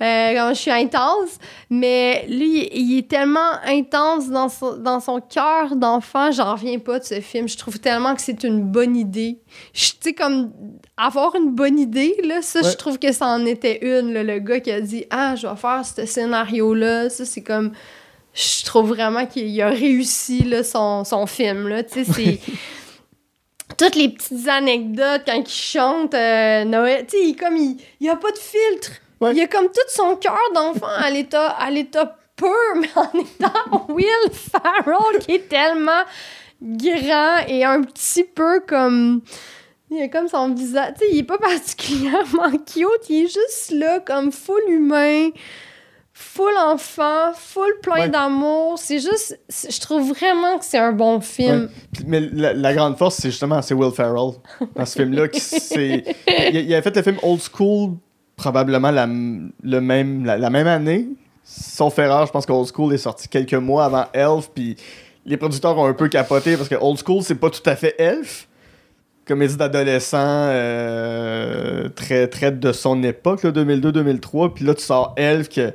Euh, comme je suis intense, mais lui, il est tellement intense dans son, dans son cœur d'enfant, j'en reviens pas de ce film. Je trouve tellement que c'est une bonne idée. Tu sais, comme avoir une bonne idée, là, ça, Ouais. je trouve que ça en était une. là, le gars qui a dit Ah, je vais faire ce scénario-là. Ça, c'est comme. Je trouve vraiment qu'il a réussi là, son, son film. Là. Tu sais, c'est. Toutes les petites anecdotes quand il chante euh, Noël, tu sais, il, comme il, il a pas de filtre. Ouais. Il a comme tout son cœur d'enfant à l'état à l'état pur, mais en étant Will Farrell qui est tellement grand et un petit peu comme il a comme son visage, tu sais, il est pas particulièrement cute, il est juste là comme full humain, full enfant, full plein Ouais. d'amour. C'est juste, je trouve vraiment que c'est un bon film. Mais la, la grande force, c'est justement c'est Will Ferrell dans ce film-là. qui c'est- Il, il avait fait le film Old School probablement la, le même, la, la même année. Sauf erreur, je pense que Old School est sorti quelques mois avant Elf. Puis les producteurs ont un peu capoté parce que Old School, c'est pas tout à fait Elf. Comédie d'adolescent euh, très, très de son époque, là, 2002-2003. Puis là, tu sors Elf, que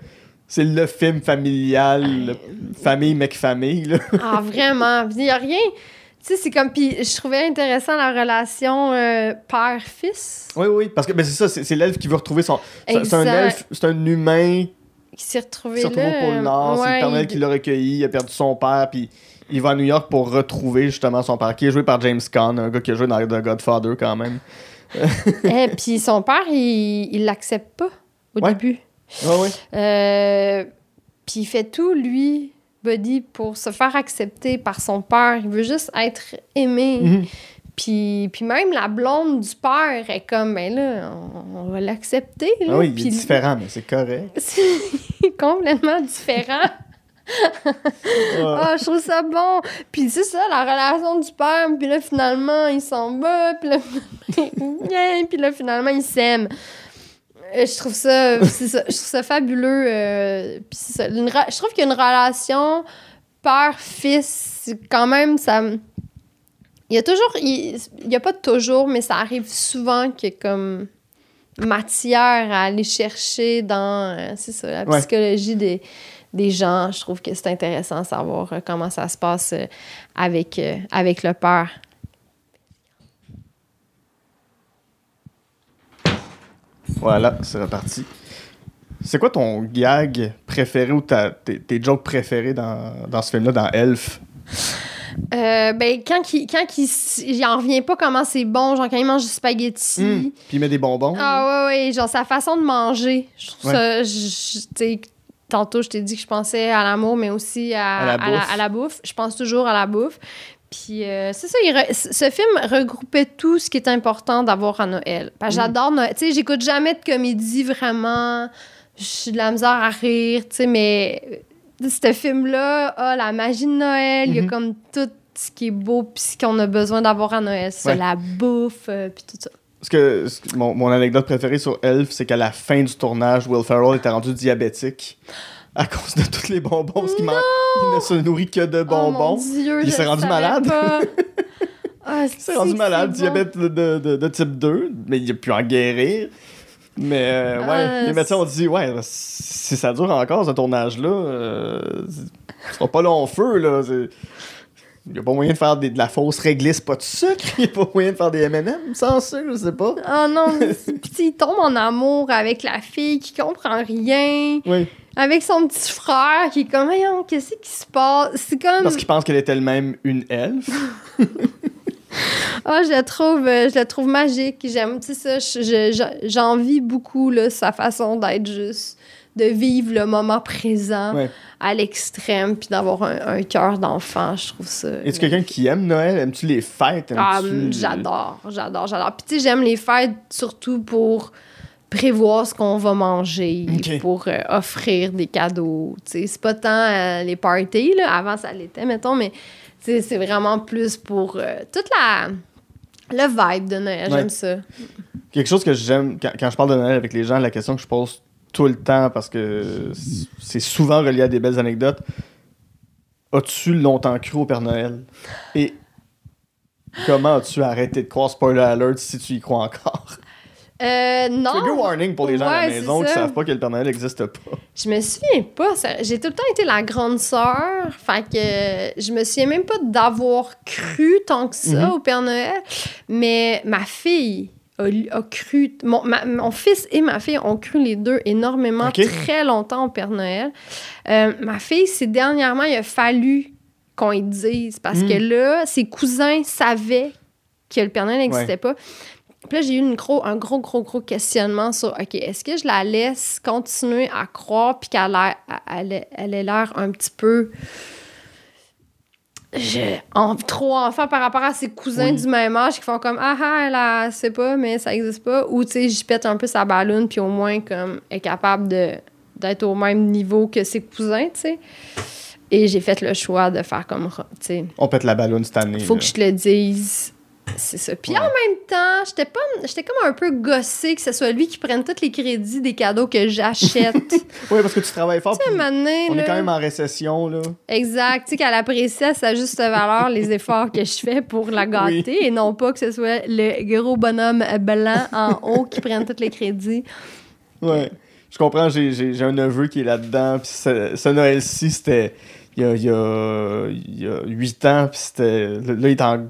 c'est le film familial, le- famille, mec, famille. Là. Ah, vraiment. Il n'y a rien. Tu sais, c'est comme. Puis je trouvais intéressant la relation euh, père-fils. Oui, oui, parce que ben, c'est ça, c'est l'elfe qui veut retrouver son. C'est c'est un elfe, c'est un humain Qui s'est qui retrouvé se retrouve au là. pôle Nord, c'est le Père Noël il- qui l'a recueilli, il a perdu son père, puis il va à New York pour retrouver justement son père, qui est joué par James Caan, un gars qui a joué dans The Godfather quand même. Eh, puis son père, il il l'accepte pas au Ouais. début. Ouais, ouais. Euh, puis il fait tout, lui, Buddy, pour se faire accepter par son père. Il veut juste être aimé. Mhm. Puis, puis même la blonde du père est comme, ben là, on, on va l'accepter. Ah oui, il est différent, mais c'est correct. C'est complètement différent. Ouais. Ah, je trouve ça bon. Puis c'est ça, la relation du père. Puis là, finalement, il s'en va. Puis là, puis là, finalement, il s'aime. Euh, Je trouve ça, c'est ça, je trouve ça fabuleux. euh, puis ça, une je trouve qu'une relation père-fils, quand même, ça... Il y a toujours... Il il y a pas toujours, mais ça arrive souvent a comme matière à aller chercher dans, euh, c'est ça, la Ouais. psychologie des, des gens. Je trouve que c'est intéressant de savoir euh, comment ça se passe euh, avec, euh, avec le père. Voilà, c'est reparti. C'est quoi ton gag préféré ou ta- tes, tes jokes préférés dans, dans ce film-là, dans Elf? Euh, ben, quand il, quand il, s- il en revient pas comment c'est bon, genre quand il mange du spaghetti. Hmm. Puis il met des bonbons. Ah ouais, ouais, genre sa façon de manger. Je trouve Ouais. ça. je- je- tantôt, je t'ai dit que je pensais à l'amour, mais aussi à, À la à la, bouffe. à la bouffe. Je pense toujours à la bouffe. Puis euh, c'est ça, il re- c- ce film regroupait tout ce qui est important d'avoir à Noël. Parce que Mm. j'adore Noël. Tu sais, j'écoute jamais de comédie vraiment. J'ai de la misère à rire, tu sais, mais euh, ce film-là a la magie de Noël. Il y a Mhm. comme tout ce qui est beau puis ce qu'on a besoin d'avoir à Noël. C'est Ouais. la bouffe, euh, puis tout ça. Parce que ce que- mon, mon anecdote préférée sur Elf, c'est qu'à la fin du tournage, Will Ferrell était rendu diabétique à cause de tous les bonbons. Parce qu'il man- il ne se nourrit que de Oh mon bonbons. Dieu, Il s'est rendu malade. Ah, il s'est rendu c'est malade, bon. diabète de, de- type 2, mais il a pu en guérir. Mais euh, ouais, Ah, les médecins ont dit ouais, si ça dure encore ce tournage-là, euh, ce sera pas long feu. là. C'est- Il n'y a pas moyen de faire des- de la fausse réglisse, pas de sucre. Il n'y a pas moyen de faire des MM sans sucre, je sais pas. Oh non, il tombe en amour avec la fille qui comprend rien, Oui, avec son petit frère qui est comme, Voyons, qu'est-ce qui se passe? C'est comme, parce qu'il pense qu'elle est elle-même une elfe. ah, je la trouve, euh, je la trouve magique. J'aime, tu sais ça, je- je- je- j'envie beaucoup là, sa façon d'être juste, de vivre le moment présent Ouais. à l'extrême, puis d'avoir un, un cœur d'enfant. Je trouve ça. Es-tu quelqu'un qui aime Noël? Aimes-tu les fêtes? Ah, Aimes-tu- hum, j'adore, j'adore, j'adore. Puis tu sais, j'aime les fêtes surtout pour prévoir ce qu'on va manger, pour euh, offrir des cadeaux. Tu sais, c'est pas tant euh, les parties, là. Avant, ça l'était, mettons, mais tu sais, c'est vraiment plus pour euh, toute la... Le vibe de Noël, Ouais. j'aime ça. Quelque chose que j'aime, quand, quand je parle de Noël avec les gens, la question que je pose tout le temps, parce que c'est souvent relié à des belles anecdotes, as-tu longtemps cru au Père Noël? Et comment as-tu arrêté de croire? Spoiler Alert si tu y crois encore? Euh, non, Trigger warning pour les gens à la c'est maison qui savent pas que le Père Noël n'existe pas. je me souviens pas. J'ai tout le temps été la grande sœur. Fait que euh, je me souviens même pas d'avoir cru tant que ça Mhm. au Père Noël. Mais ma fille a, a cru. Mon, ma- mon fils et ma fille ont cru les deux énormément, très longtemps au Père Noël. Euh, ma fille, c'est dernièrement, il a fallu qu'on y dise. Parce que là, ses cousins savaient que le Père Noël n'existait pas. Puis là, j'ai eu une gros, un gros, gros, gros questionnement sur OK, est-ce que je la laisse continuer à croire puis qu'elle ait l'air un petit peu. Je- en- trop enfant par rapport à ses cousins Oui. du même âge qui font comme Ah ah, elle sait pas, mais ça existe pas. Ou tu sais, j'y pète un peu sa ballonne puis au moins comme est capable de d'être au même niveau que ses cousins, tu sais. Et j'ai fait le choix de faire comme, tu sais, On pète la ballonne cette année. faut là. que je te le dise. C'est ça. Puis Ouais. en même temps, j'étais pas j'étais comme un peu gossée que ce soit lui qui prenne tous les crédits des cadeaux que j'achète. tu Oui, parce que tu travailles fort. sais, puis maintenant, on là, est quand même en récession, là. Exact. Tu sais, qu'elle apprécie à sa juste valeur les efforts que je fais pour la gâter et non pas que ce soit le gros bonhomme blanc en haut qui prenne tous les crédits. Ouais. Je comprends, j'ai- un neveu qui est là-dedans. Puis ce, ce Noël-ci, c'était. il y a, il y a, il y a 8 ans, puis c'était. Là, il est en.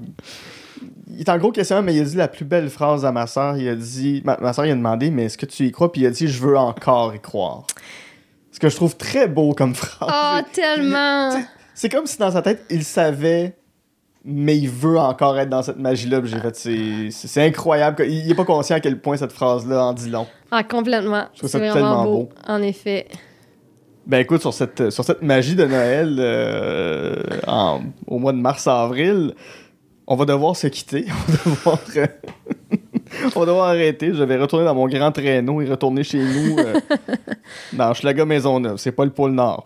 Il est en gros question, mais il a dit la plus belle phrase à ma soeur. Il a dit. Ma, ma soeur, il a demandé, mais est-ce que tu y crois? Puis il a dit, je veux encore y croire. Ce que je trouve très beau comme phrase. Oh, tellement! C'est comme si dans sa tête, il savait, mais il veut encore être dans cette magie-là. J'ai fait, c'est- incroyable. Il n'est pas conscient à quel point cette phrase-là en dit long. Ah, complètement. Je trouve ça tellement beau, beau. en effet. Ben écoute, sur cette, sur cette magie de Noël, euh, en- au mois de mars-avril, on va devoir se quitter. On va devoir, euh, on va devoir arrêter. Je vais retourner dans mon grand traîneau et retourner chez nous euh, dans Schlaga Maisonneuve. C'est pas le pôle Nord.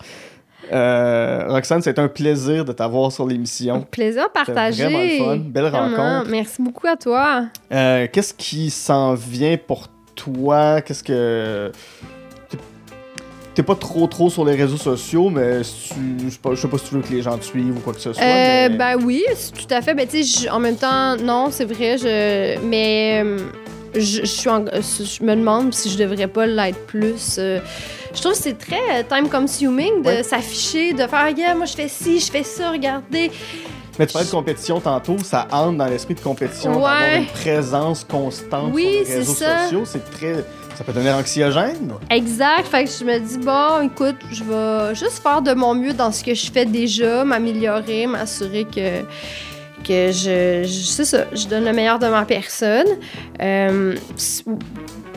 Euh, Roxane, c'est un plaisir de t'avoir sur l'émission. Plaisir partagé. vraiment le fun. Belle Vraiment. rencontre. Merci beaucoup à toi. Euh, Qu'est-ce qui s'en vient pour toi? Qu'est-ce que. T'es- pas trop trop sur les réseaux sociaux, mais si tu- je sais pas, je sais pas si tu veux que les gens te suivent ou quoi que ce soit. Euh, mais- Ben oui, tout à fait. Ben, tu sais, je- en même temps, non, c'est vrai, je... mais euh, je, je suis en- je me demande si je devrais pas l'être plus. euh, je trouve que c'est très time consuming de Ouais. s'afficher, de faire, regarde, moi je fais ci, je fais ça, regardez. Mais tu parlais de compétition tantôt, ça entre dans l'esprit de compétition, Ouais. d'avoir une présence constante Oui, sur les réseaux ça. sociaux. C'est très. Ça peut devenir anxiogène. Exact. Fait que je me dis, bon, écoute, je vais juste faire de mon mieux dans ce que je fais déjà, m'améliorer, m'assurer que, que je, je- c'est ça, je donne le meilleur de ma personne. Euh,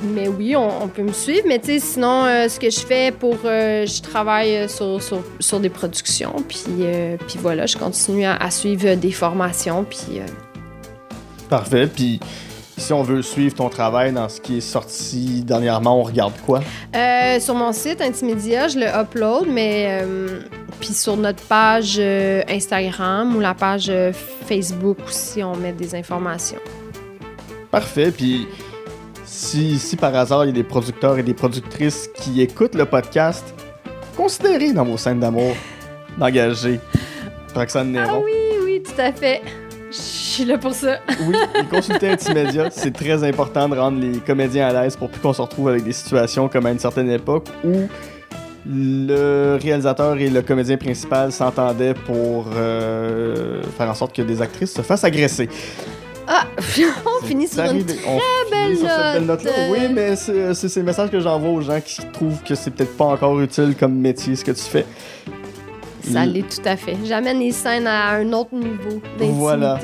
mais oui, on, on peut me suivre, mais tu sais, sinon, euh, ce que je fais pour. euh, je travaille sur, sur, sur des productions, puis, puis voilà, je continue à, à suivre des formations, puis. Parfait. Puis si on veut suivre ton travail dans ce qui est sorti dernièrement, on regarde quoi? Euh, sur mon site Intimedia, je le upload, mais euh, puis sur notre page euh, Instagram ou la page Facebook aussi, on met des informations. Parfait. Puis si, si par hasard il y a des producteurs et des productrices qui écoutent le podcast, considérez dans vos scènes d'amour d'engager Roxane Ah Néron. oui, oui, tout à fait. Je suis là pour ça. oui. et consulter Intimedia, c'est très important de rendre les comédiens à l'aise pour plus qu'on se retrouve avec des situations comme à une certaine époque où le réalisateur et le comédien principal s'entendaient pour euh, faire en sorte que des actrices se fassent agresser. Ah, on finit sur une on belle finit sur cette belle note. Oui, mais c'est le message que j'envoie aux gens qui trouvent que c'est peut-être pas encore utile comme métier ce que tu fais. Ça l'est tout à fait. J'amène les scènes à un autre niveau d'intimité. Voilà.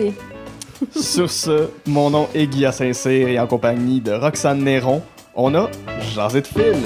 Sur ce, mon nom est Guillaume Saint-Cyr et en compagnie de Roxane Néron, on a Jasé de film.